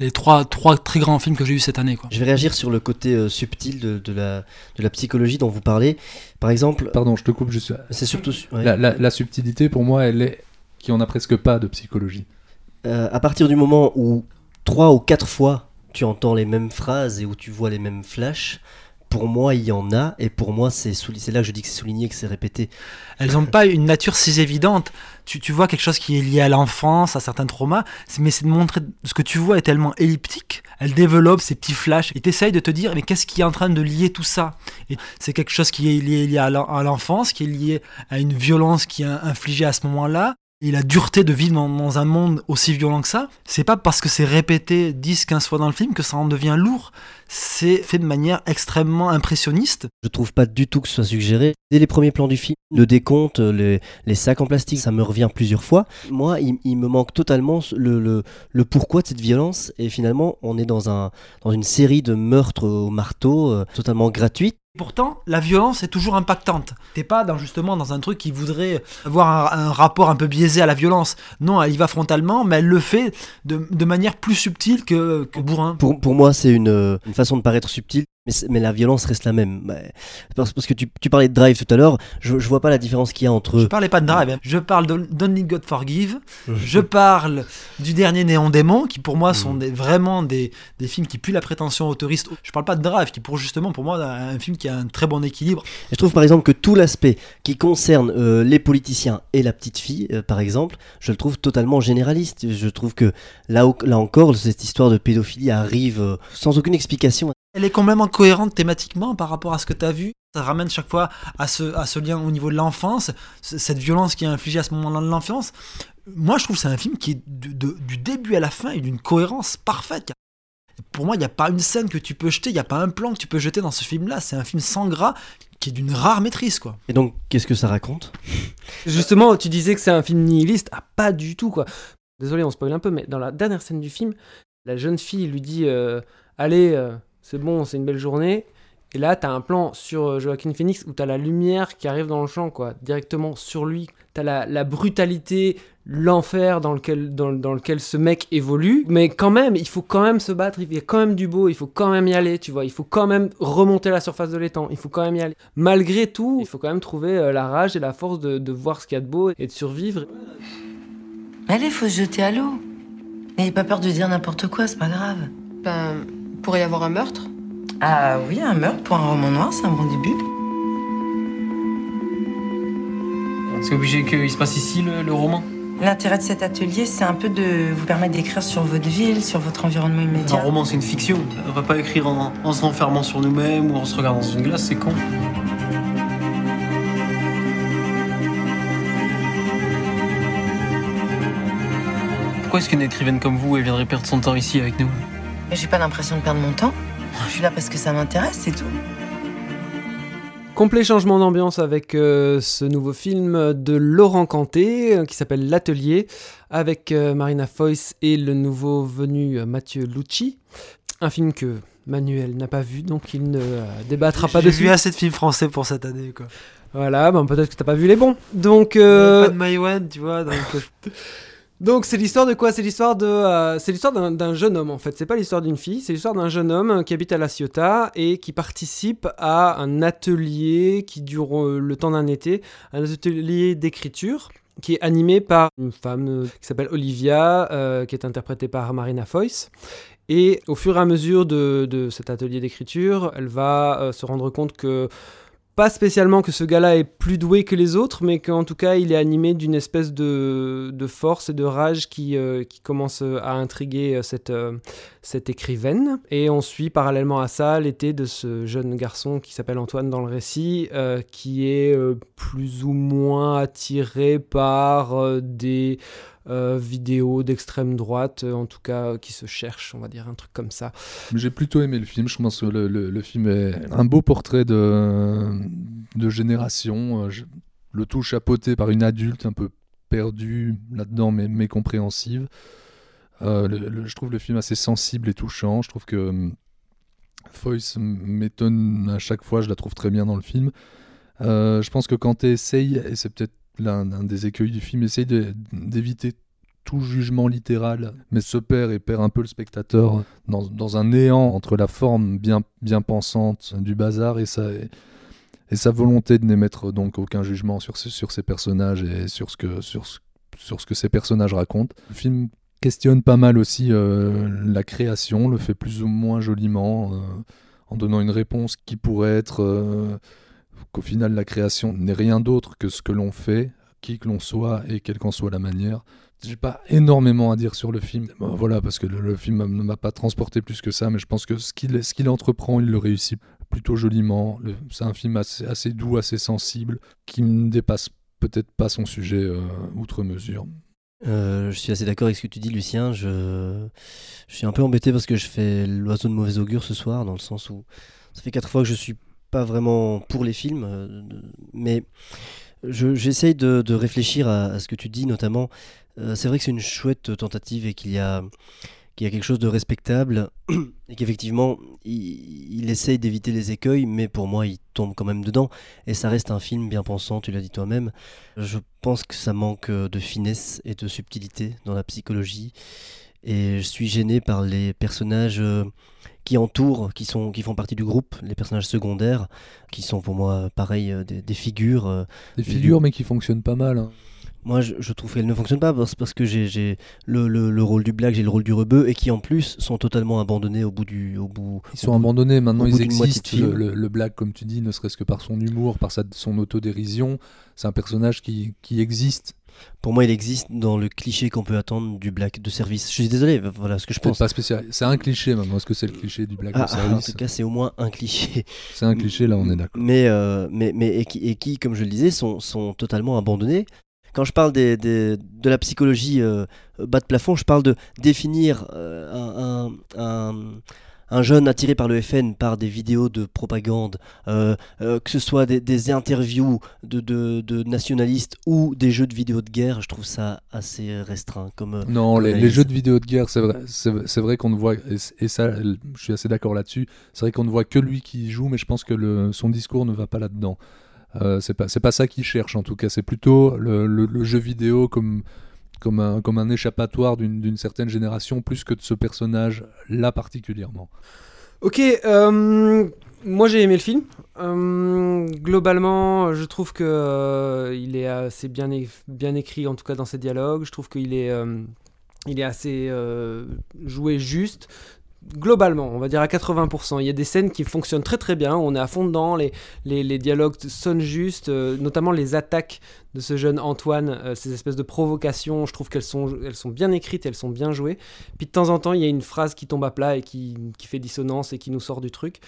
les trois, trois très grands films que j'ai eu cette année. Quoi. Je vais réagir sur le côté euh, subtil de, de, la, de la psychologie dont vous parlez. Par exemple. Pardon, je te coupe juste. C'est surtout. La, la, subtilité, pour moi, elle est qui en a presque pas de psychologie. À partir du moment où trois ou quatre fois tu entends les mêmes phrases et où tu vois les mêmes flashs, pour moi, il y en a, et pour moi, c'est là que je dis que c'est souligné, que c'est répété. Elles n'ont pas une nature si évidente. Tu, vois quelque chose qui est lié à l'enfance, à certains traumas, mais c'est de montrer ce que tu vois est tellement elliptique. Elle développe ces petits flashs et t'essayes de te dire, mais qu'est-ce qui est en train de lier tout ça? C'est quelque chose qui est lié, lié à l'enfance, qui est lié à une violence qui est infligée à ce moment-là, et la dureté de vivre dans, un monde aussi violent que ça, c'est pas parce que c'est répété 10-15 fois dans le film que ça en devient lourd. C'est fait de manière extrêmement impressionniste. Je trouve pas du tout que ce soit suggéré. Dès les premiers plans du film, le décompte, les, sacs en plastique, ça me revient plusieurs fois. Moi, il, me manque totalement le, le, pourquoi de cette violence. Et finalement, on est dans, un, dans une série de meurtres au marteau euh, totalement gratuite. Pourtant, la violence est toujours impactante. T'es pas dans, justement dans un truc qui voudrait avoir un, rapport un peu biaisé à la violence. Non, elle y va frontalement, mais elle le fait de, de manière plus subtile que, que Bourrin. Pour, pour moi, c'est une, une, façon de paraître subtile mais, la violence reste la même. Parce, que tu, parlais de Drive tout à l'heure, je, je vois pas la différence qu'il y a entre. Je parlais pas de Drive, hein. je parle d'Only God Forgive, je parle du dernier Néon Démon, qui pour moi sont mm. vraiment des, films qui puent la prétention autoriste. Je parle pas de Drive, qui pour justement pour moi un film qui a un très bon équilibre. je trouve par exemple que tout l'aspect qui concerne euh, les politiciens et la petite fille, euh, par exemple, je le trouve totalement généraliste. Je trouve que là, là encore, cette histoire de pédophilie arrive euh, sans aucune explication elle est complètement cohérente thématiquement par rapport à ce que tu as vu. Ça ramène chaque fois à ce, à ce lien au niveau de l'enfance, cette violence qui est infligée à ce moment-là de l'enfance. Moi, je trouve que c'est un film qui est du début à la fin et d'une cohérence parfaite. Pour moi, il n'y a pas une scène que tu peux jeter, il n'y a pas un plan que tu peux jeter dans ce film-là. C'est un film sans gras qui est d'une rare maîtrise, quoi. Et donc, qu'est-ce que ça raconte? Justement, tu disais que c'est un film nihiliste. Ah, pas du tout, quoi. Désolé, on spoil un peu, mais dans la dernière scène du film, la jeune fille lui dit euh, Allez, euh, c'est bon, c'est une belle journée. Et là, t'as un plan sur euh, Joaquin Phoenix où t'as la lumière qui arrive dans le champ, quoi, directement sur lui. T'as la, la brutalité, l'enfer dans lequel, dans, lequel ce mec évolue. Mais quand même, il faut quand même se battre, il y a quand même du beau, il faut quand même y aller, tu vois. Il faut quand même remonter la surface de l'étang, il faut quand même y aller. Malgré tout, il faut quand même trouver euh, la rage et la force de, voir ce qu'il y a de beau et de survivre. Allez, il faut se jeter à l'eau. N'ayez pas peur de dire n'importe quoi, c'est pas grave. Ben pourrait y avoir un meurtre Ah oui, un meurtre pour un roman noir, c'est un bon début. C'est obligé qu'il se passe ici le, roman L'intérêt de cet atelier, c'est un peu de vous permettre d'écrire sur votre ville, sur votre environnement immédiat. Un roman, c'est une fiction. On va pas écrire en, en se renfermant sur nous-mêmes ou en se regardant dans une glace, c'est con. Pourquoi est-ce qu'une écrivaine comme vous viendrait perdre son temps ici avec nous? J'ai pas l'impression de perdre mon temps. Je suis là parce que ça m'intéresse, c'est tout. Complet changement d'ambiance avec euh, ce nouveau film de Laurent Canté euh, qui s'appelle L'Atelier avec euh, Marina Foïs et le nouveau venu Mathieu Lucci. Un film que Manuel n'a pas vu donc il ne débattra pas dessus. J'ai vu assez de films français pour cette année quoi. Voilà, ben peut-être que t'as pas vu les bons. Donc. Pas de Maïwan, tu vois. Donc... Donc c'est l'histoire de quoi? C'est l'histoire de euh, c'est l'histoire d'un jeune homme en fait. C'est pas l'histoire d'une fille, c'est l'histoire d'un jeune homme qui habite à La Ciotat et qui participe à un atelier qui dure euh, le temps d'un été, un atelier d'écriture. qui est animé par une femme euh, qui s'appelle Olivia, euh, qui est interprétée par Marina Foyce. Et au fur et à mesure de, de cet atelier d'écriture, elle va euh, se rendre compte que pas spécialement que ce gars-là est plus doué que les autres, mais qu'en tout cas il est animé d'une espèce de, force et de rage qui, euh, commence à intriguer euh, cette, euh, cette écrivaine. Et on suit parallèlement à ça l'été de ce jeune garçon qui s'appelle Antoine dans le récit, qui est plus ou moins attiré par des euh, vidéos d'extrême droite, en tout cas qui se cherchent, on va dire un truc comme ça. J'ai plutôt aimé le film. Je pense que le, film est un beau portrait de, génération. Euh, le tout chapeauté par une adulte un peu perdue là-dedans, mais. Euh, le- je trouve le film assez sensible et touchant. Je trouve que hum, Foyce m'étonne à chaque fois. Je la trouve très bien dans le film. Euh, je pense que quand tu essayes, et c'est peut-être l'un des écueils du film, essaye d'éviter tout jugement littéral, mais se perd et perd un peu le spectateur dans, dans un néant entre la forme bien, bien pensante du bazar et sa, et sa volonté de n'émettre donc aucun jugement sur, sur ces personnages et sur ce, que, sur, ce, sur ce que ces personnages racontent. Le film questionne pas mal aussi euh, la création, le fait plus ou moins joliment, euh, en donnant une réponse qui pourrait être euh, qu'au final la création n'est rien d'autre que ce que l'on fait, qui que l'on soit et quelle qu'en soit la manière. J'ai pas énormément à dire sur le film, voilà, parce que le, film ne m'a pas transporté plus que ça, mais je pense que ce qu'il entreprend, il le réussit plutôt joliment. C'est un film assez, assez doux, assez sensible, qui ne dépasse peut-être pas son sujet euh, outre mesure. Euh, je suis assez d'accord avec ce que tu dis, Lucien. Je, je suis un peu embêté parce que je fais l'oiseau de mauvais augure ce soir, dans le sens où ça fait quatre fois que je suis pas vraiment pour les films, euh, mais je- j'essaye de, réfléchir à, ce que tu dis, notamment. Euh, c'est vrai que c'est une chouette tentative et qu'il y a, quelque chose de respectable et qu'effectivement il, il essaye d'éviter les écueils, mais pour moi il tombe quand même dedans et ça reste un film bien pensant, tu l'as dit toi-même. Je pense que ça manque de finesse et de subtilité dans la psychologie et je suis gêné par les personnages euh, qui entourent, qui, sont, qui font partie du groupe, les personnages secondaires, qui sont pour moi pareil euh, des, des figures. euh, Des figures, mais qui fonctionnent pas mal. hein. moi, je, je trouve qu'elles ne fonctionnent pas parce, parce que j'ai le, le- le rôle du black, j'ai le rôle du rebeu, et qui en plus sont totalement abandonnés au bout du. Au bout, Ils sont abandonnés, maintenant ils existent. Le- le black, comme tu dis, ne serait-ce que par son humour, par sa, son autodérision, c'est un personnage qui, qui existe. Pour moi, il existe dans le cliché qu'on peut attendre du black de service. Je suis désolé, voilà ce que je pense. pas spécial. C'est un cliché maintenant. Est-ce que c'est le cliché du black Ah, de ah, en service tout cas, c'est au moins un cliché. C'est un cliché, là, on est d'accord. Mais, euh, mais, mais et, qui, et qui, comme je le disais, sont, sont totalement abandonnés. Quand je parle des, des- de la psychologie euh, bas de plafond, je parle de définir euh, un, un- un- un jeune attiré par le FN par des vidéos de propagande, euh, euh, que ce soit des, des interviews de, de- de nationalistes ou des jeux de vidéos de guerre, je trouve ça assez restreint. Comme, euh, Non, comme les, jeux de vidéo de guerre, c'est vrai, c'est c'est vrai qu'on ne voit, et, et ça, je suis assez d'accord là-dessus, c'est vrai qu'on ne voit que lui qui y joue, mais je pense que le, son discours ne va pas là-dedans. Euh, c'est pas, c'est pas ça qu'il cherche en tout cas, c'est plutôt le, le- le jeu vidéo comme, comme, un, comme un échappatoire d'une certaine génération, plus que de ce personnage-là particulièrement. Ok, euh, moi j'ai aimé le film. Euh, globalement, je trouve que euh, il est assez bien, bien écrit, en tout cas dans ses dialogues. Je trouve qu'il est, est assez joué juste. Globalement, on va dire à 80%. Il y a des scènes qui fonctionnent très très bien. On est à fond dedans. Les, dialogues sonnent justes, euh, notamment les attaques de ce jeune Antoine, euh, ces espèces de provocations. Je trouve qu'elles sont, bien écrites, elles sont bien jouées. Puis de temps en temps, il y a une phrase qui tombe à plat et qui, fait dissonance et qui nous sort du truc,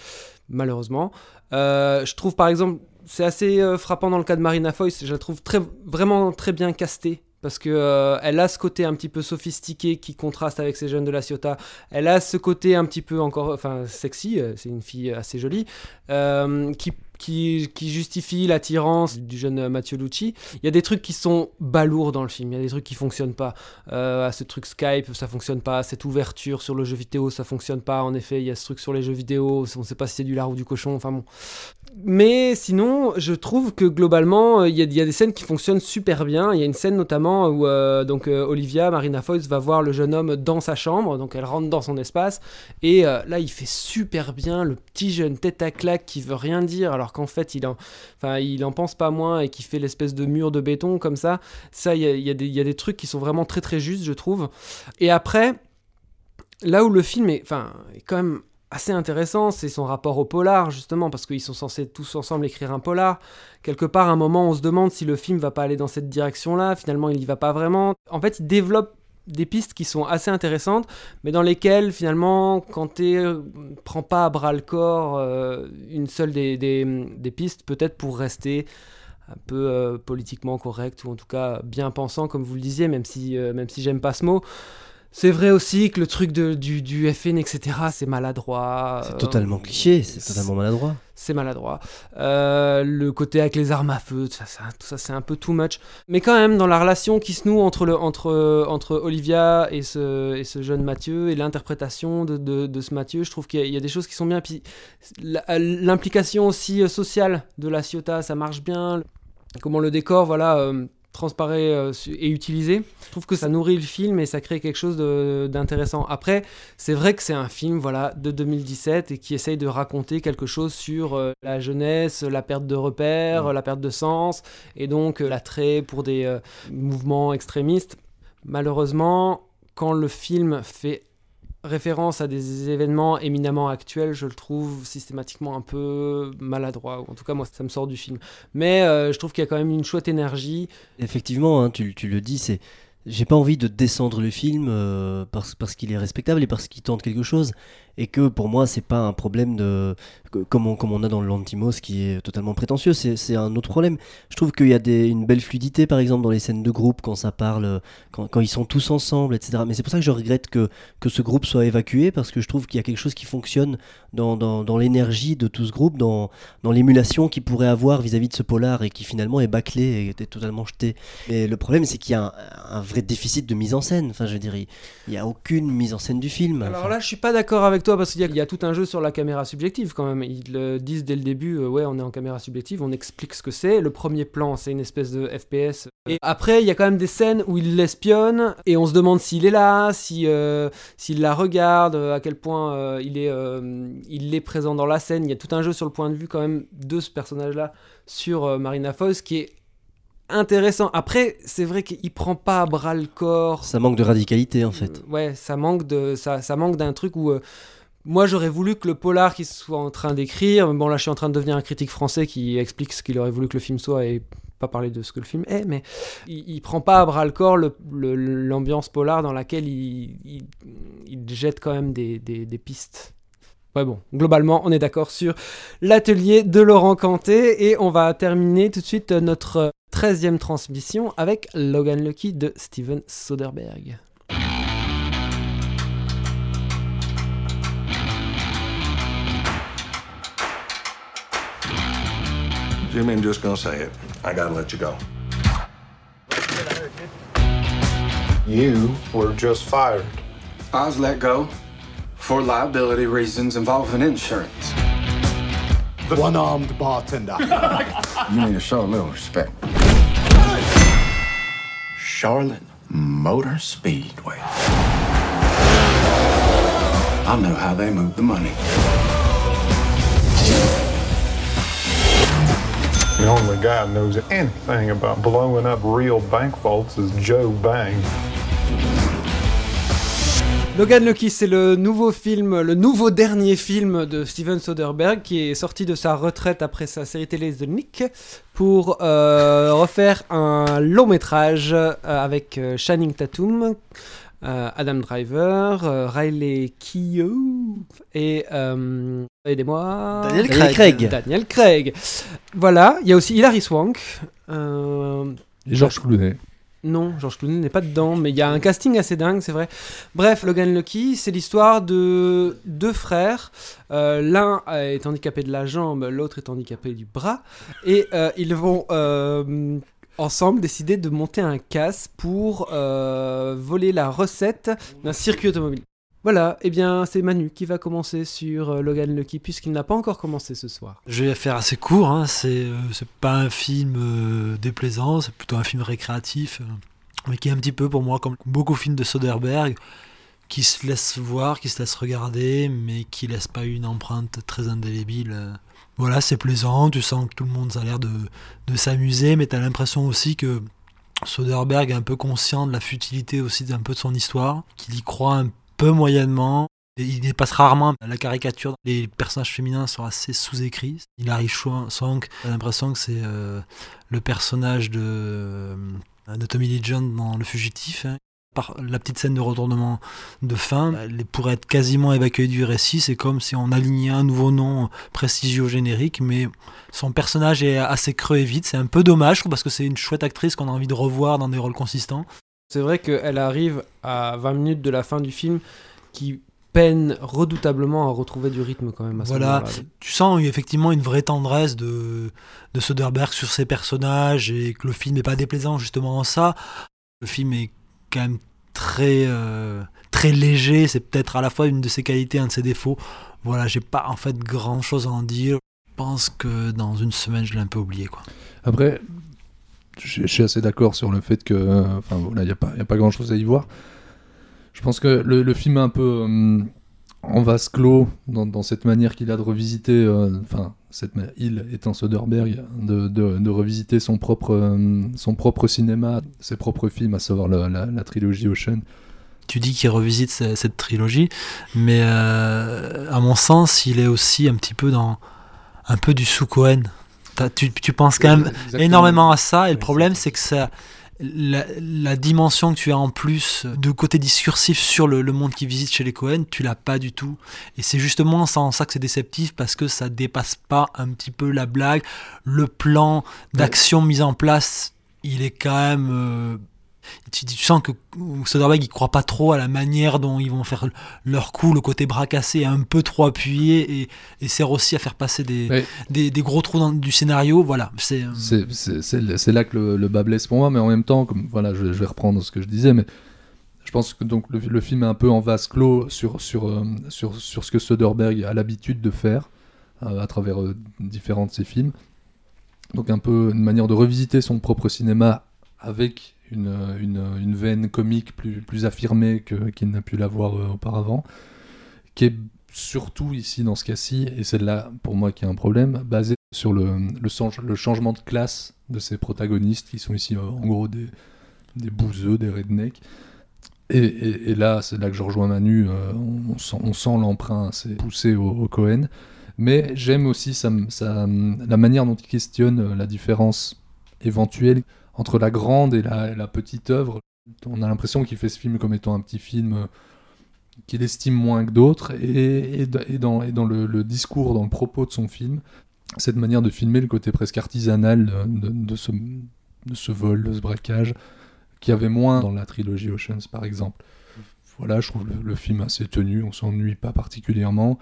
malheureusement. Euh, je trouve par exemple, c'est assez euh, frappant dans le cas de Marina Foïs, je la trouve vraiment très bien castée. Parce que euh, elle a ce côté un petit peu sophistiqué qui contraste avec ces jeunes de la Ciotat. Elle a ce côté un petit peu encore, enfin sexy. euh, C'est une fille assez jolie euh, qui qui, qui justifie l'attirance du jeune Mathieu Lucci. Il y a des trucs qui sont balourds dans le film, il y a des trucs qui fonctionnent pas. Euh, ce truc Skype, ça fonctionne pas. Cette ouverture sur le jeu vidéo, ça fonctionne pas. En effet, il y a ce truc sur les jeux vidéo, on sait pas si c'est du lard ou du cochon, enfin bon. Mais sinon, je trouve que globalement, euh, il y, a- des scènes qui fonctionnent super bien. Il y a une scène notamment où euh, donc Olivia, Marina Foïs, va voir le jeune homme dans sa chambre, donc elle rentre dans son espace, et là il fait super bien le petit jeune tête à claque qui veut rien dire alors qu'en fait il en, enfin, il en pense pas moins et qu'il fait l'espèce de mur de béton comme ça. Ça, il y a, y, y a, des trucs qui sont vraiment très très justes, je trouve. Et après, là où le film est, enfin, est quand même assez intéressant, c'est son rapport au polar, justement, parce qu'ils sont censés tous ensemble écrire un polar. Quelque part, à un moment, on se demande si le film va pas aller dans cette direction-là. Finalement, il y va pas vraiment. En fait, il développe des pistes qui sont assez intéressantes, mais dans lesquelles finalement, quand tu prends pas à bras le corps euh, une seule des, des, pistes, peut-être pour rester un peu euh, politiquement correct ou en tout cas bien pensant, comme vous le disiez, même si, euh, même si j'aime pas ce mot. C'est vrai aussi que le truc de, du, du FN, etc., c'est maladroit. C'est totalement cliché, c'est totalement maladroit. C'est maladroit. Euh, le côté avec les armes à feu, tout ça, c'est un peu too much. Mais quand même, dans la relation qui se noue entre, le, entre, entre Olivia et ce, et ce jeune Mathieu, et l'interprétation de, de, de, ce Mathieu, je trouve qu'il y, y, a des choses qui sont bien. Puis l'implication aussi sociale de la Ciotat, ça marche bien. Comment le décor, voilà. Euh, transparaît euh, et utilisé. Je trouve que ça nourrit le film et ça crée quelque chose d'intéressant. Après, c'est vrai que c'est un film voilà, de 2017 et qui essaye de raconter quelque chose sur euh, la jeunesse, la perte de repères, mmh. la perte de sens et donc euh, l'attrait pour des mouvements extrémistes. Malheureusement, quand le film fait référence à des événements éminemment actuels, je le trouve systématiquement un peu maladroit, ou en tout cas moi ça me sort du film. Mais euh, je trouve qu'il y a quand même une chouette énergie. Effectivement, hein, tu, le dis, j'ai pas envie de descendre le film euh, parce qu'il est respectable et parce qu'il tente quelque chose et que pour moi c'est pas un problème de comme on, comme on a dans le Lantimos qui est totalement prétentieux c'est un autre problème. Je trouve qu'il y a des, une belle fluidité par exemple dans les scènes de groupe quand ça parle quand, quand ils sont tous ensemble etc mais c'est pour ça que je regrette que, que ce groupe soit évacué parce que je trouve qu'il y a quelque chose qui fonctionne dans, dans, dans l'énergie de tout ce groupe dans, dans l'émulation qu'il pourrait avoir vis-à-vis -vis de ce polar et qui finalement est bâclé et est totalement jeté. Mais le problème c'est qu'il y a un, un, vrai déficit de mise en scène. Enfin je veux dire il n'y a aucune mise en scène du film. Alors enfin, là je suis pas d'accord avec toi parce qu'il y, y, a tout un jeu sur la caméra subjective quand même. Ils le disent dès le début, euh, ouais, on est en caméra subjective, on explique ce que c'est. Le premier plan, c'est une espèce de FPS. Et après, il y a quand même des scènes où il l'espionne et on se demande s'il est là, si euh, s'il la regarde, à quel point euh, il est il présent dans la scène. Il y a tout un jeu sur le point de vue quand même de ce personnage-là sur Marina Foïs qui est intéressant. Après, c'est vrai qu'il prend pas à bras le corps. Ça manque de radicalité en fait. Ouais, ça manque de ça, ça manque d'un truc où euh, moi j'aurais voulu que le polar qu'il soit en train d'écrire, bon là je suis en train de devenir un critique français qui explique ce qu'il aurait voulu que le film soit et pas parler de ce que le film est, mais il, il prend pas à bras le corps l'ambiance polar dans laquelle il, il, il, jette quand même des, des, des pistes. Ouais bon, globalement, on est d'accord sur l'atelier de Laurent Canté et on va terminer tout de suite notre 13e transmission avec Logan Lucky de Steven Soderbergh. Jimmy, I'm just gonna say it. I gotta let you go. You were just fired. I was let go for liability reasons involving insurance. The one-armed bartender. you need to show a little respect. Charlotte Motor Speedway. I know how they move the money. The only guy who knows anything about blowing up real bank vaults is Joe Bang. Logan Lucky, c'est le nouveau film, le nouveau dernier film de Steven Soderbergh qui est sorti de sa retraite après sa série télé The Nick pour euh, refaire un long métrage euh, avec euh, Channing Tatum, euh, Adam Driver, euh, Riley Keough et aidez-moi Daniel Craig. Craig. Daniel Craig. Voilà, il y a aussi Hilary Swank. et Georges Clooney. Non, George Clooney n'est pas dedans, mais il y a un casting assez dingue, c'est vrai. Bref, Logan Lucky, c'est l'histoire de deux frères. Euh, L'un est handicapé de la jambe, l'autre est handicapé du bras. Et euh, ils vont euh, ensemble décider de monter un casse pour voler la recette d'un circuit automobile. Voilà, eh bien c'est Manu qui va commencer sur euh, Logan Lucky puisqu'il n'a pas encore commencé ce soir. Je vais faire assez court, hein. c'est euh, pas un film euh, déplaisant, c'est plutôt un film récréatif, mais qui est un petit peu pour moi comme beaucoup de films de Soderbergh, qui se laisse voir, qui se laisse regarder, mais qui laisse pas une empreinte très indélébile. voilà, c'est plaisant, tu sens que tout le monde a l'air de, de s'amuser, mais tu as l'impression aussi que Soderbergh est un peu conscient de la futilité aussi d'un peu de son histoire, qu'il y croit un peu moyennement. Il dépasse rarement la caricature. Les personnages féminins sont assez sous-écrits. Il arrive Swank, j'ai l'impression que c'est euh, le personnage de, euh, de Tommy Lee Jones dans Le Fugitif. Hein. Par la petite scène de retournement de fin, elle pourrait être quasiment évacuée du récit. C'est comme si on alignait un nouveau nom prestigieux générique, mais son personnage est assez creux et vide. C'est un peu dommage, parce que c'est une chouette actrice qu'on a envie de revoir dans des rôles consistants. C'est vrai qu'elle arrive à 20 minutes de la fin du film qui peine redoutablement à retrouver du rythme quand même. À voilà, tu sens effectivement une vraie tendresse de, de Soderbergh sur ses personnages et que le film n'est pas déplaisant justement en ça. Le film est quand même très, euh, très léger, c'est peut-être à la fois une de ses qualités, un de ses défauts. Voilà, j'ai pas en fait grand chose à en dire. Je pense que dans une semaine, je l'ai un peu oublié. Quoi. Après, je suis assez d'accord sur le fait que, enfin voilà, il n'y a, pas, a pas grand chose à y voir. Je pense que le, film est un peu euh, en vase clos dans, cette manière qu'il a de revisiter, euh, enfin, cette il étant Soderbergh, de, de, revisiter son propre, euh, son propre cinéma, ses propres films, à savoir la, trilogie Ocean. Tu dis qu'il revisite cette, trilogie, mais à mon sens, il est aussi un petit peu dans un peu du sous Cohen. Tu, tu, penses quand même énormément à ça, et le problème, c'est que ça la, dimension que tu as en plus de côté discursif sur le, monde qui visite chez les Cohen, tu l'as pas du tout. Et c'est justement ça en ça que c'est déceptif parce que ça dépasse pas un petit peu la blague. Le plan d'action mis en place, il est quand même euh, tu, sens que Soderbergh il croit pas trop à la manière dont ils vont faire leur coup, le côté bras cassé un peu trop appuyé et, sert aussi à faire passer des, des, gros trous dans, du scénario. Voilà, c'est c'est là que le, bas blesse pour moi, mais en même temps, comme voilà, je, vais reprendre ce que je disais, mais je pense que donc le, film est un peu en vase clos sur, sur, euh, sur, sur ce que Soderbergh a l'habitude de faire euh, à travers euh, différents de ses films. Donc un peu une manière de revisiter son propre cinéma avec une, une, veine comique plus, plus affirmée qu'il n'a pu l'avoir euh, auparavant, qui est surtout ici dans ce cas-ci, et c'est là pour moi qui a un problème, basé sur le, le, changement de classe de ces protagonistes, qui sont ici euh, en gros des, des bouseux, des rednecks. Et, et, là, c'est là que je rejoins Manu, euh, on, sent, on sent l'emprunt assez poussé au, Cohen. Mais j'aime aussi sa, la manière dont il questionne la différence éventuelle entre la grande et la, petite œuvre. On a l'impression qu'il fait ce film comme étant un petit film euh, qu'il estime moins que d'autres, et, dans, le, discours, dans le propos de son film, cette manière de filmer le côté presque artisanal de, ce, vol, de ce braquage, qui avait moins dans la trilogie Oceans par exemple. Voilà, je trouve le, film assez tenu, on s'ennuie pas particulièrement.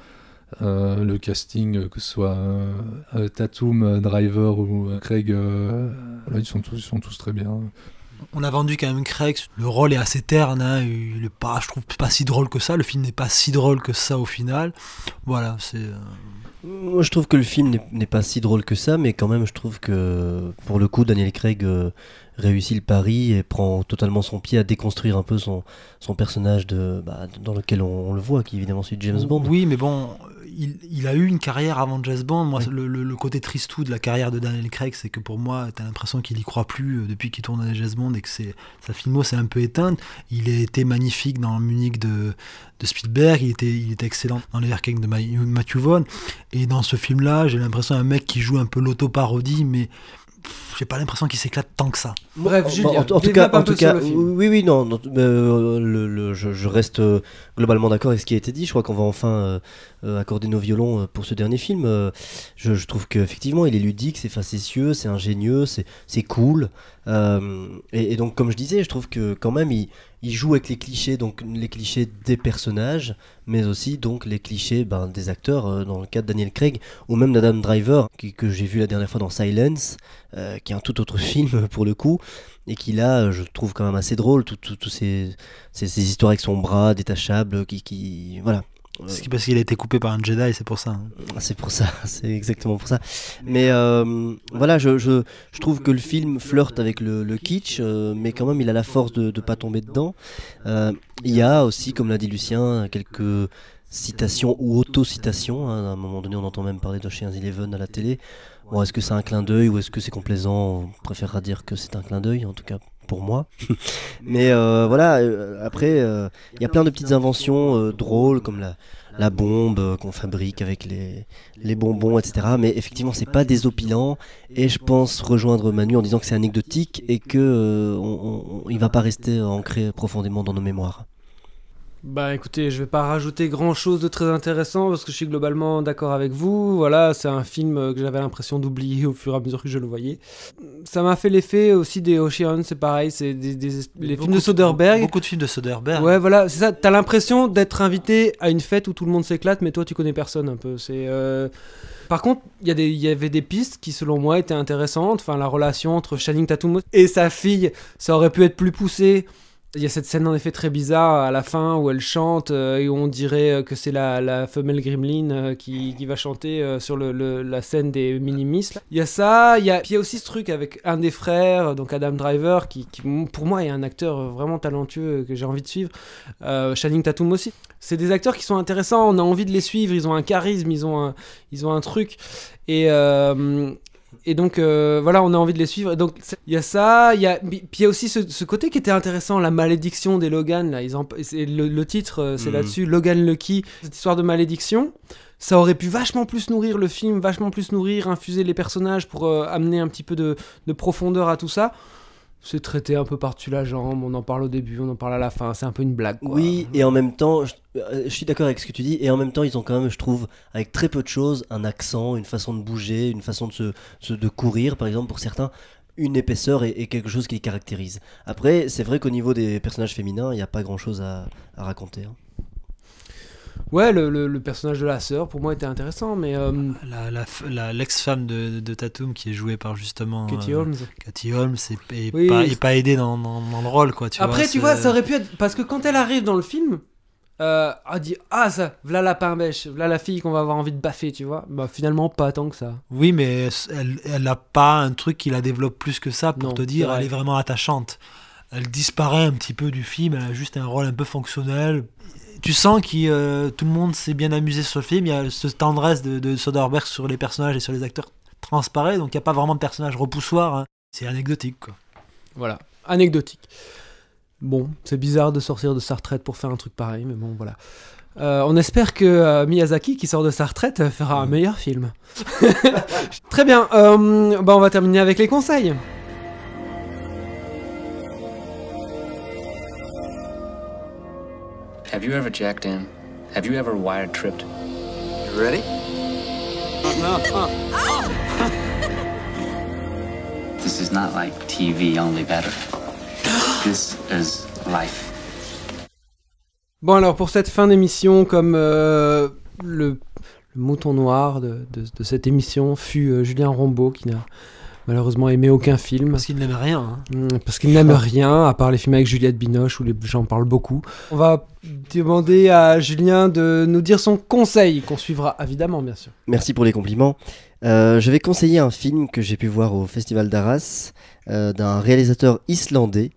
Euh, le casting, que ce soit euh, Tatum, Driver ou Craig, ils, sont tous, ils sont tous très bien. On a vendu quand même Craig, le rôle est assez terne, hein, il est pas, je trouve pas si drôle que ça, le film n'est pas si drôle que ça au final. Voilà, c'est... Euh, Moi je trouve que le film n'est pas si drôle que ça, mais quand même je trouve que pour le coup Daniel Craig réussit le pari et prend totalement son pied à déconstruire un peu son, son personnage de, bah, dans lequel on, le voit, qui évidemment c'est James Bond. Oui, mais bon, il, il, a eu une carrière avant James Bond. Moi, le, le, côté tristou de la carrière de Daniel Craig, c'est que pour moi, tu as l'impression qu'il y croit plus euh, depuis qu'il tourne dans James Bond et que c'est, sa filmo s'est un peu éteinte. Il a été magnifique dans Munich de, de Spielberg, il était, il était excellent dans les King de Matthew Vaughn. Et dans ce film-là, j'ai l'impression d'un mec qui joue un peu l'auto-parodie, mais j'ai pas l'impression qu'il s'éclate tant que ça. Bref, Julien, en, tout cas, en tout cas oui, oui, non, euh, le, je, reste euh, globalement d'accord avec ce qui a été dit. Je crois qu'on va enfin euh, accorder nos violons pour ce dernier film. Je, je, trouve qu'effectivement, il est ludique, c'est facétieux, c'est ingénieux, c'est cool. Et, et, donc, comme je disais, je trouve que quand même, il, il joue avec les clichés, donc les clichés des personnages, mais aussi donc les clichés ben, des acteurs, euh, dans le cas de Daniel Craig, ou même d'Adam Driver, que j'ai vu la dernière fois dans Silence, euh, qui est un tout autre film pour le coup, et qui là, je trouve quand même assez drôle, toutes ces, histoires avec son bras détachable, qui voilà, c'est parce qu'il a été coupé par un Jedi, c'est pour ça. Hein. Ah, c'est pour ça, c'est exactement pour ça. Mais euh, voilà, je, je, je, trouve que le film flirte avec le, le kitsch, euh, mais quand même il a la force de ne pas tomber dedans. Euh, il y a aussi, comme l'a dit Lucien, quelques citation ou auto-citation. hein. À un moment donné, on entend même parler d'Ocean's Eleven à la télé. Bon, est-ce que c'est un clin d'œil ou est-ce que c'est complaisant? On préférera dire que c'est un clin d'œil, en tout cas pour moi. Mais euh, voilà, euh, après, euh, il y a plein de petites inventions euh, drôles comme la, la bombe qu'on fabrique avec les, les bonbons, etc. Mais effectivement, c'est pas désopilant. Et je pense rejoindre Manu en disant que c'est anecdotique et que on- il va pas rester ancré profondément dans nos mémoires. Bah écoutez, je vais pas rajouter grand chose de très intéressant parce que je suis globalement d'accord avec vous. Voilà, c'est un film que j'avais l'impression d'oublier au fur et à mesure que je le voyais. Ça m'a fait l'effet aussi des Ocean, c'est pareil, c'est des, des- les films de Soderbergh. Beaucoup de films de Soderbergh. Ouais, voilà, c'est ça. T'as l'impression d'être invité à une fête où tout le monde s'éclate, mais toi tu connais personne un peu. C'est. euh, Par contre, y, il y avait des pistes qui, selon moi, étaient intéressantes. Enfin, la relation entre Channing Tatum et sa fille, ça aurait pu être plus poussé. Il y a cette scène en effet très bizarre à la fin où elle chante euh, et où on dirait euh, que c'est la, femelle gremlin euh, qui, qui va chanter sur le, la scène des minimis. Il y a ça, il y a, puis il y a aussi ce truc avec un des frères, donc Adam Driver, qui, pour moi est un acteur vraiment talentueux que j'ai envie de suivre. Channing Tatum aussi. C'est des acteurs qui sont intéressants, on a envie de les suivre, ils ont un charisme, ils ont un, ils ont un truc. Et, et donc euh, voilà, on a envie de les suivre. Et donc il y a ça, il y a puis il y a aussi ce, ce côté qui était intéressant, la malédiction des Logan. Là, ils en, le, le titre, euh, c'est Mhm. là-dessus, Logan Lucky, cette histoire de malédiction. Ça aurait pu vachement plus nourrir le film, vachement plus nourrir, infuser les personnages pour euh, amener un petit peu de, de profondeur à tout ça. C'est traité un peu par-dessus la jambe, on en parle au début, on en parle à la fin, c'est un peu une blague. quoi. Oui, et en même temps, je, euh, je suis d'accord avec ce que tu dis, et en même temps, ils ont quand même, je trouve, avec très peu de choses, un accent, une façon de bouger, une façon de, se, se- de courir, par exemple, pour certains, une épaisseur et, et quelque chose qui les caractérise. Après, c'est vrai qu'au niveau des personnages féminins, il n'y a pas grand-chose à, à raconter. hein. Ouais, le, le- le personnage de la sœur, pour moi, était intéressant, mais... euh, La- la f- la- L'ex-femme de, de Tatum qui est jouée par justement Katie euh, Holmes. Katie Holmes est, est Oui. pas, est pas aidée dans, dans- dans le rôle quoi. Tu Après, vois, tu vois, ça aurait pu être. Parce que quand elle arrive dans le film, euh, elle dit Ah, ça, voilà la pain bêche, voilà la fille qu'on va avoir envie de baffer, tu vois. Bah, finalement, pas tant que ça. Oui, mais elle, elle a pas un truc qui la développe plus que ça pour Non, te dire elle est vraiment attachante. Elle disparaît un petit peu du film, elle a juste un rôle un peu fonctionnel. Tu sens que euh, tout le monde s'est bien amusé sur le film, il y a cette tendresse de, de Soderbergh sur les personnages et sur les acteurs transparaît, donc il n'y a pas vraiment de personnage repoussoir. hein. C'est anecdotique quoi. Voilà, anecdotique. Bon, c'est bizarre de sortir de sa retraite pour faire un truc pareil, mais bon, voilà. Euh, on espère que euh, Miyazaki, qui sort de sa retraite, euh, fera un meilleur film. Très bien, euh, bah, on va terminer avec les conseils. Have you ever jacked in? Have you ever wired tripped? You ready? This is not like TV, only better. This is life. Bon alors pour cette fin d'émission, comme euh, le, le mouton noir de, de- de cette émission fut euh, Julien Rombaud qui n'a malheureusement aimé aucun film. Parce qu'il n'aime rien. hein. Mm, Parce qu'il n'aime rien, à part les films avec Juliette Binoche où les gens parlent beaucoup. On va demander à Julien de nous dire son conseil, qu'on suivra évidemment bien sûr. Merci pour les compliments. Euh, je vais conseiller un film que j'ai pu voir au Festival d'Arras euh, d'un réalisateur islandais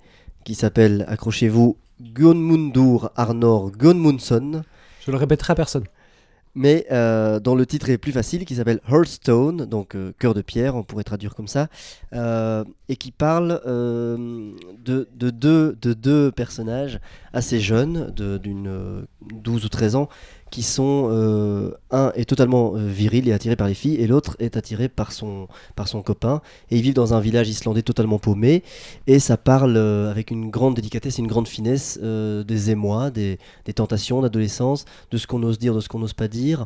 qui s'appelle, accrochez-vous, Guðmundur Arnor Guðmundsson. Je le répéterai à personne. Mais euh, dont le titre est plus facile, qui s'appelle Hearthstone, donc euh, cœur de pierre, on pourrait traduire comme ça, euh, et qui parle de, de deux, de deux personnages assez jeunes, d'une euh, 12 ou 13 ans, qui sont, euh, un est totalement euh, viril et attiré par les filles, et l'autre est attiré par son, par son copain, et ils vivent dans un village islandais totalement paumé, et ça parle euh, avec une grande délicatesse et une grande finesse des émois, des, des tentations d'adolescence, de ce qu'on ose dire, de ce qu'on n'ose pas dire,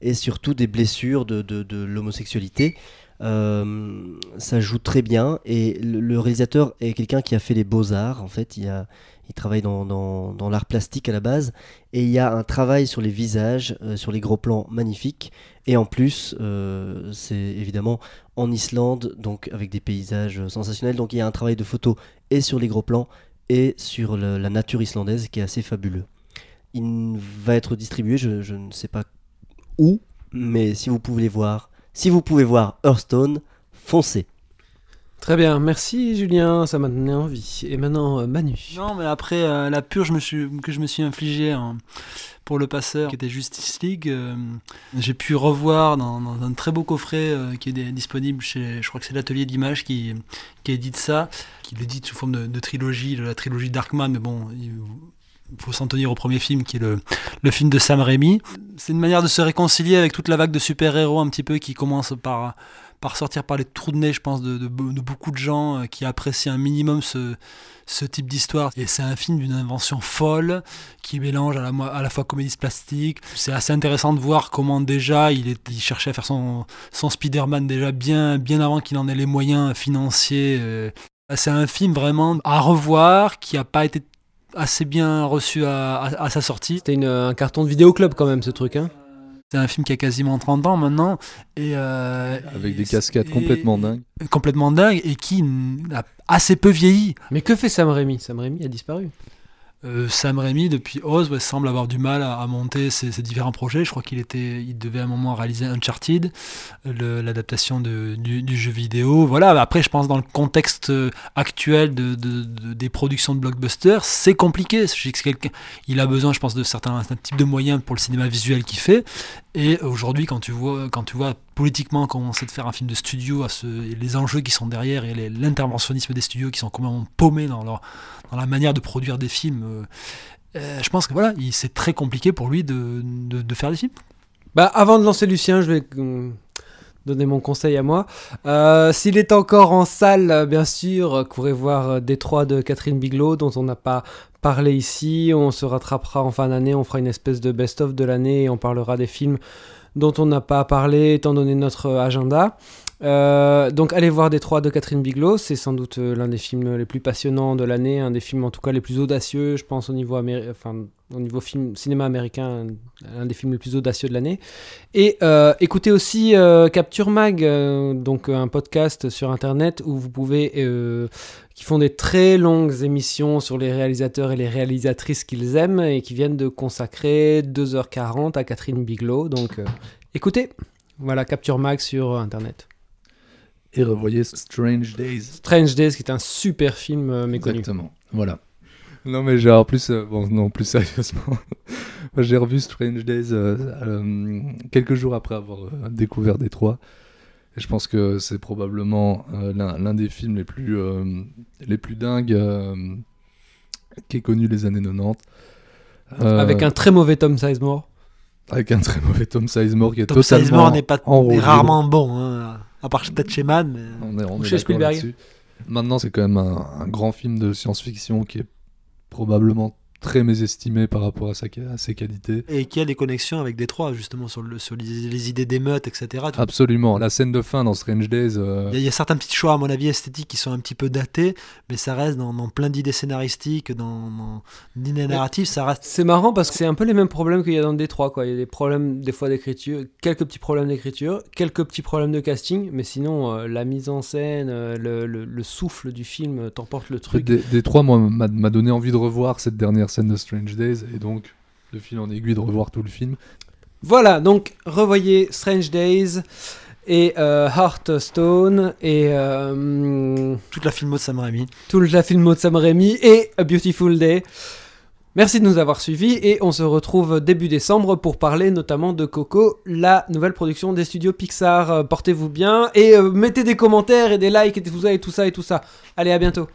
et surtout des blessures de, de- l'homosexualité. Ça joue très bien et le, le réalisateur est quelqu'un qui a fait les beaux-arts en fait, il, a, il travaille dans, l'art plastique à la base et il y a un travail sur les visages, euh, sur les gros plans magnifiques et en plus euh, c'est évidemment en Islande donc avec des paysages sensationnels donc il y a un travail de photo et sur les gros plans et sur la nature islandaise qui est assez fabuleux. Il va être distribué, je, ne sais pas où, mais si vous pouvez voir, si vous pouvez voir Hearthstone, foncez. Très bien, merci Julien, ça m'a donné envie. Et maintenant euh, Manu. Non, mais après euh, la purge que je me suis infligée en- pour le passeur qui était Justice League. Euh, j'ai pu revoir dans, un très beau coffret qui est disponible chez, je crois que c'est l'atelier d'image qui, qui édite ça, qui l'édite sous forme de, de, trilogie, la trilogie Darkman, mais bon, il, faut s'en tenir au premier film qui est le, le film de Sam Raimi. C'est une manière de se réconcilier avec toute la vague de super-héros un petit peu qui commence par par sortir par les trous de nez, je pense, de, beaucoup de gens euh, qui apprécient un minimum ce, type d'histoire. Et c'est un film d'une invention folle qui mélange à la, la fois comédie plastique. C'est assez intéressant de voir comment déjà il, cherchait à faire son, son Spider-Man déjà bien, bien avant qu'il en ait les moyens financiers. Euh. C'est un film vraiment à revoir qui n'a pas été assez bien reçu à, à, sa sortie. C'était un carton de vidéoclub quand même ce truc. Hein c'est un film qui a quasiment 30 ans maintenant. Et, euh, Avec des cascades complètement dingues. Complètement dingues et qui a assez peu vieilli. Mais que fait Sam Raimi? Sam Raimi a disparu. Euh, Sam Raimi, depuis Oz, semble avoir du mal à, monter ses, différents projets. Je crois qu'il était, il devait à un moment réaliser Uncharted, l'adaptation du, du, jeu vidéo. Voilà. Après, je pense dans le contexte actuel de, des productions de blockbusters, c'est compliqué. Il a besoin, je pense, de certains types de moyens pour le cinéma visuel qu'il fait. Et aujourd'hui, quand tu vois, quand tu vois politiquement comment c'est de faire un film de studio, les enjeux qui sont derrière et l'interventionnisme des studios qui sont complètement paumés dans, leur, dans la manière de produire des films, euh, euh, je pense que voilà, c'est très compliqué pour lui de, de, faire des films. Bah, avant de lancer Lucien, je vais euh, donner mon conseil à moi. S'il est encore en salle, bien sûr, courez voir Détroit de Catherine Bigelow, dont on n'a pas parlé ici. On se rattrapera en fin d'année, on fera une espèce de best-of de l'année et on parlera des films dont on n'a pas parlé étant donné notre agenda. Euh, donc allez voir Détroit de Catherine Bigelow, c'est sans doute euh, l'un des films les plus passionnants de l'année, un des films en tout cas les plus audacieux, je pense au niveau, cinéma américain, un des films les plus audacieux de l'année. Et euh, écoutez aussi Capture Mag, donc un podcast sur internet où vous pouvez, qui font des très longues émissions sur les réalisateurs et les réalisatrices qu'ils aiment et qui viennent de consacrer 2h40 à Catherine Bigelow. Donc écoutez, voilà Capture Mag sur internet et revoyez Strange Days. Strange Days, qui est un super film euh, méconnu. Exactement. Voilà. Non, mais en plus, euh, bon, non, plus sérieusement, j'ai revu Strange Days euh, quelques jours après avoir découvert Détroit. Et je pense que c'est probablement l'un des films les plus, les plus dingues qui est connu les années 90. Avec un très mauvais Tom Sizemore. Avec un très mauvais Tom Sizemore qui est Tom totalement Sizemore n'est pas est rarement bon. Hein. À part peut-être chez Man. Mais... On est, on chez Spielberg. Maintenant, c'est quand même un grand film de science-fiction qui est probablement très mésestimé par rapport à, sa, ses qualités. Et qui a des connexions avec Détroit, justement, sur, le, sur les, idées d'émeutes, etc. Absolument. La scène de fin dans Strange Days. Euh, il y, a certains petits choix, à mon avis, esthétiques qui sont un petit peu datés, mais ça reste dans, plein d'idées scénaristiques, dans, dans d'idées narratives, ça reste. C'est marrant parce que c'est un peu les mêmes problèmes qu'il y a dans Détroit, quoi. Il y a des problèmes, des fois, d'écriture, quelques petits problèmes d'écriture, quelques petits problèmes de casting, mais sinon, euh, la mise en scène, euh, le, le, souffle du film t'emporte le truc. Détroit, moi, m'a donné envie de revoir cette dernière scène de Strange Days et donc de fil en aiguille de revoir tout le film. Voilà, donc revoyez Strange Days et euh, Hearthstone et euh, toute la filmo de Sam Raimi. Toute la filmo de Sam Raimi et A Beautiful Day. Merci de nous avoir suivis et on se retrouve début décembre pour parler notamment de Coco, la nouvelle production des studios Pixar. Portez-vous bien et euh, mettez des commentaires et des likes et tout ça et tout ça et tout ça. Allez, à bientôt.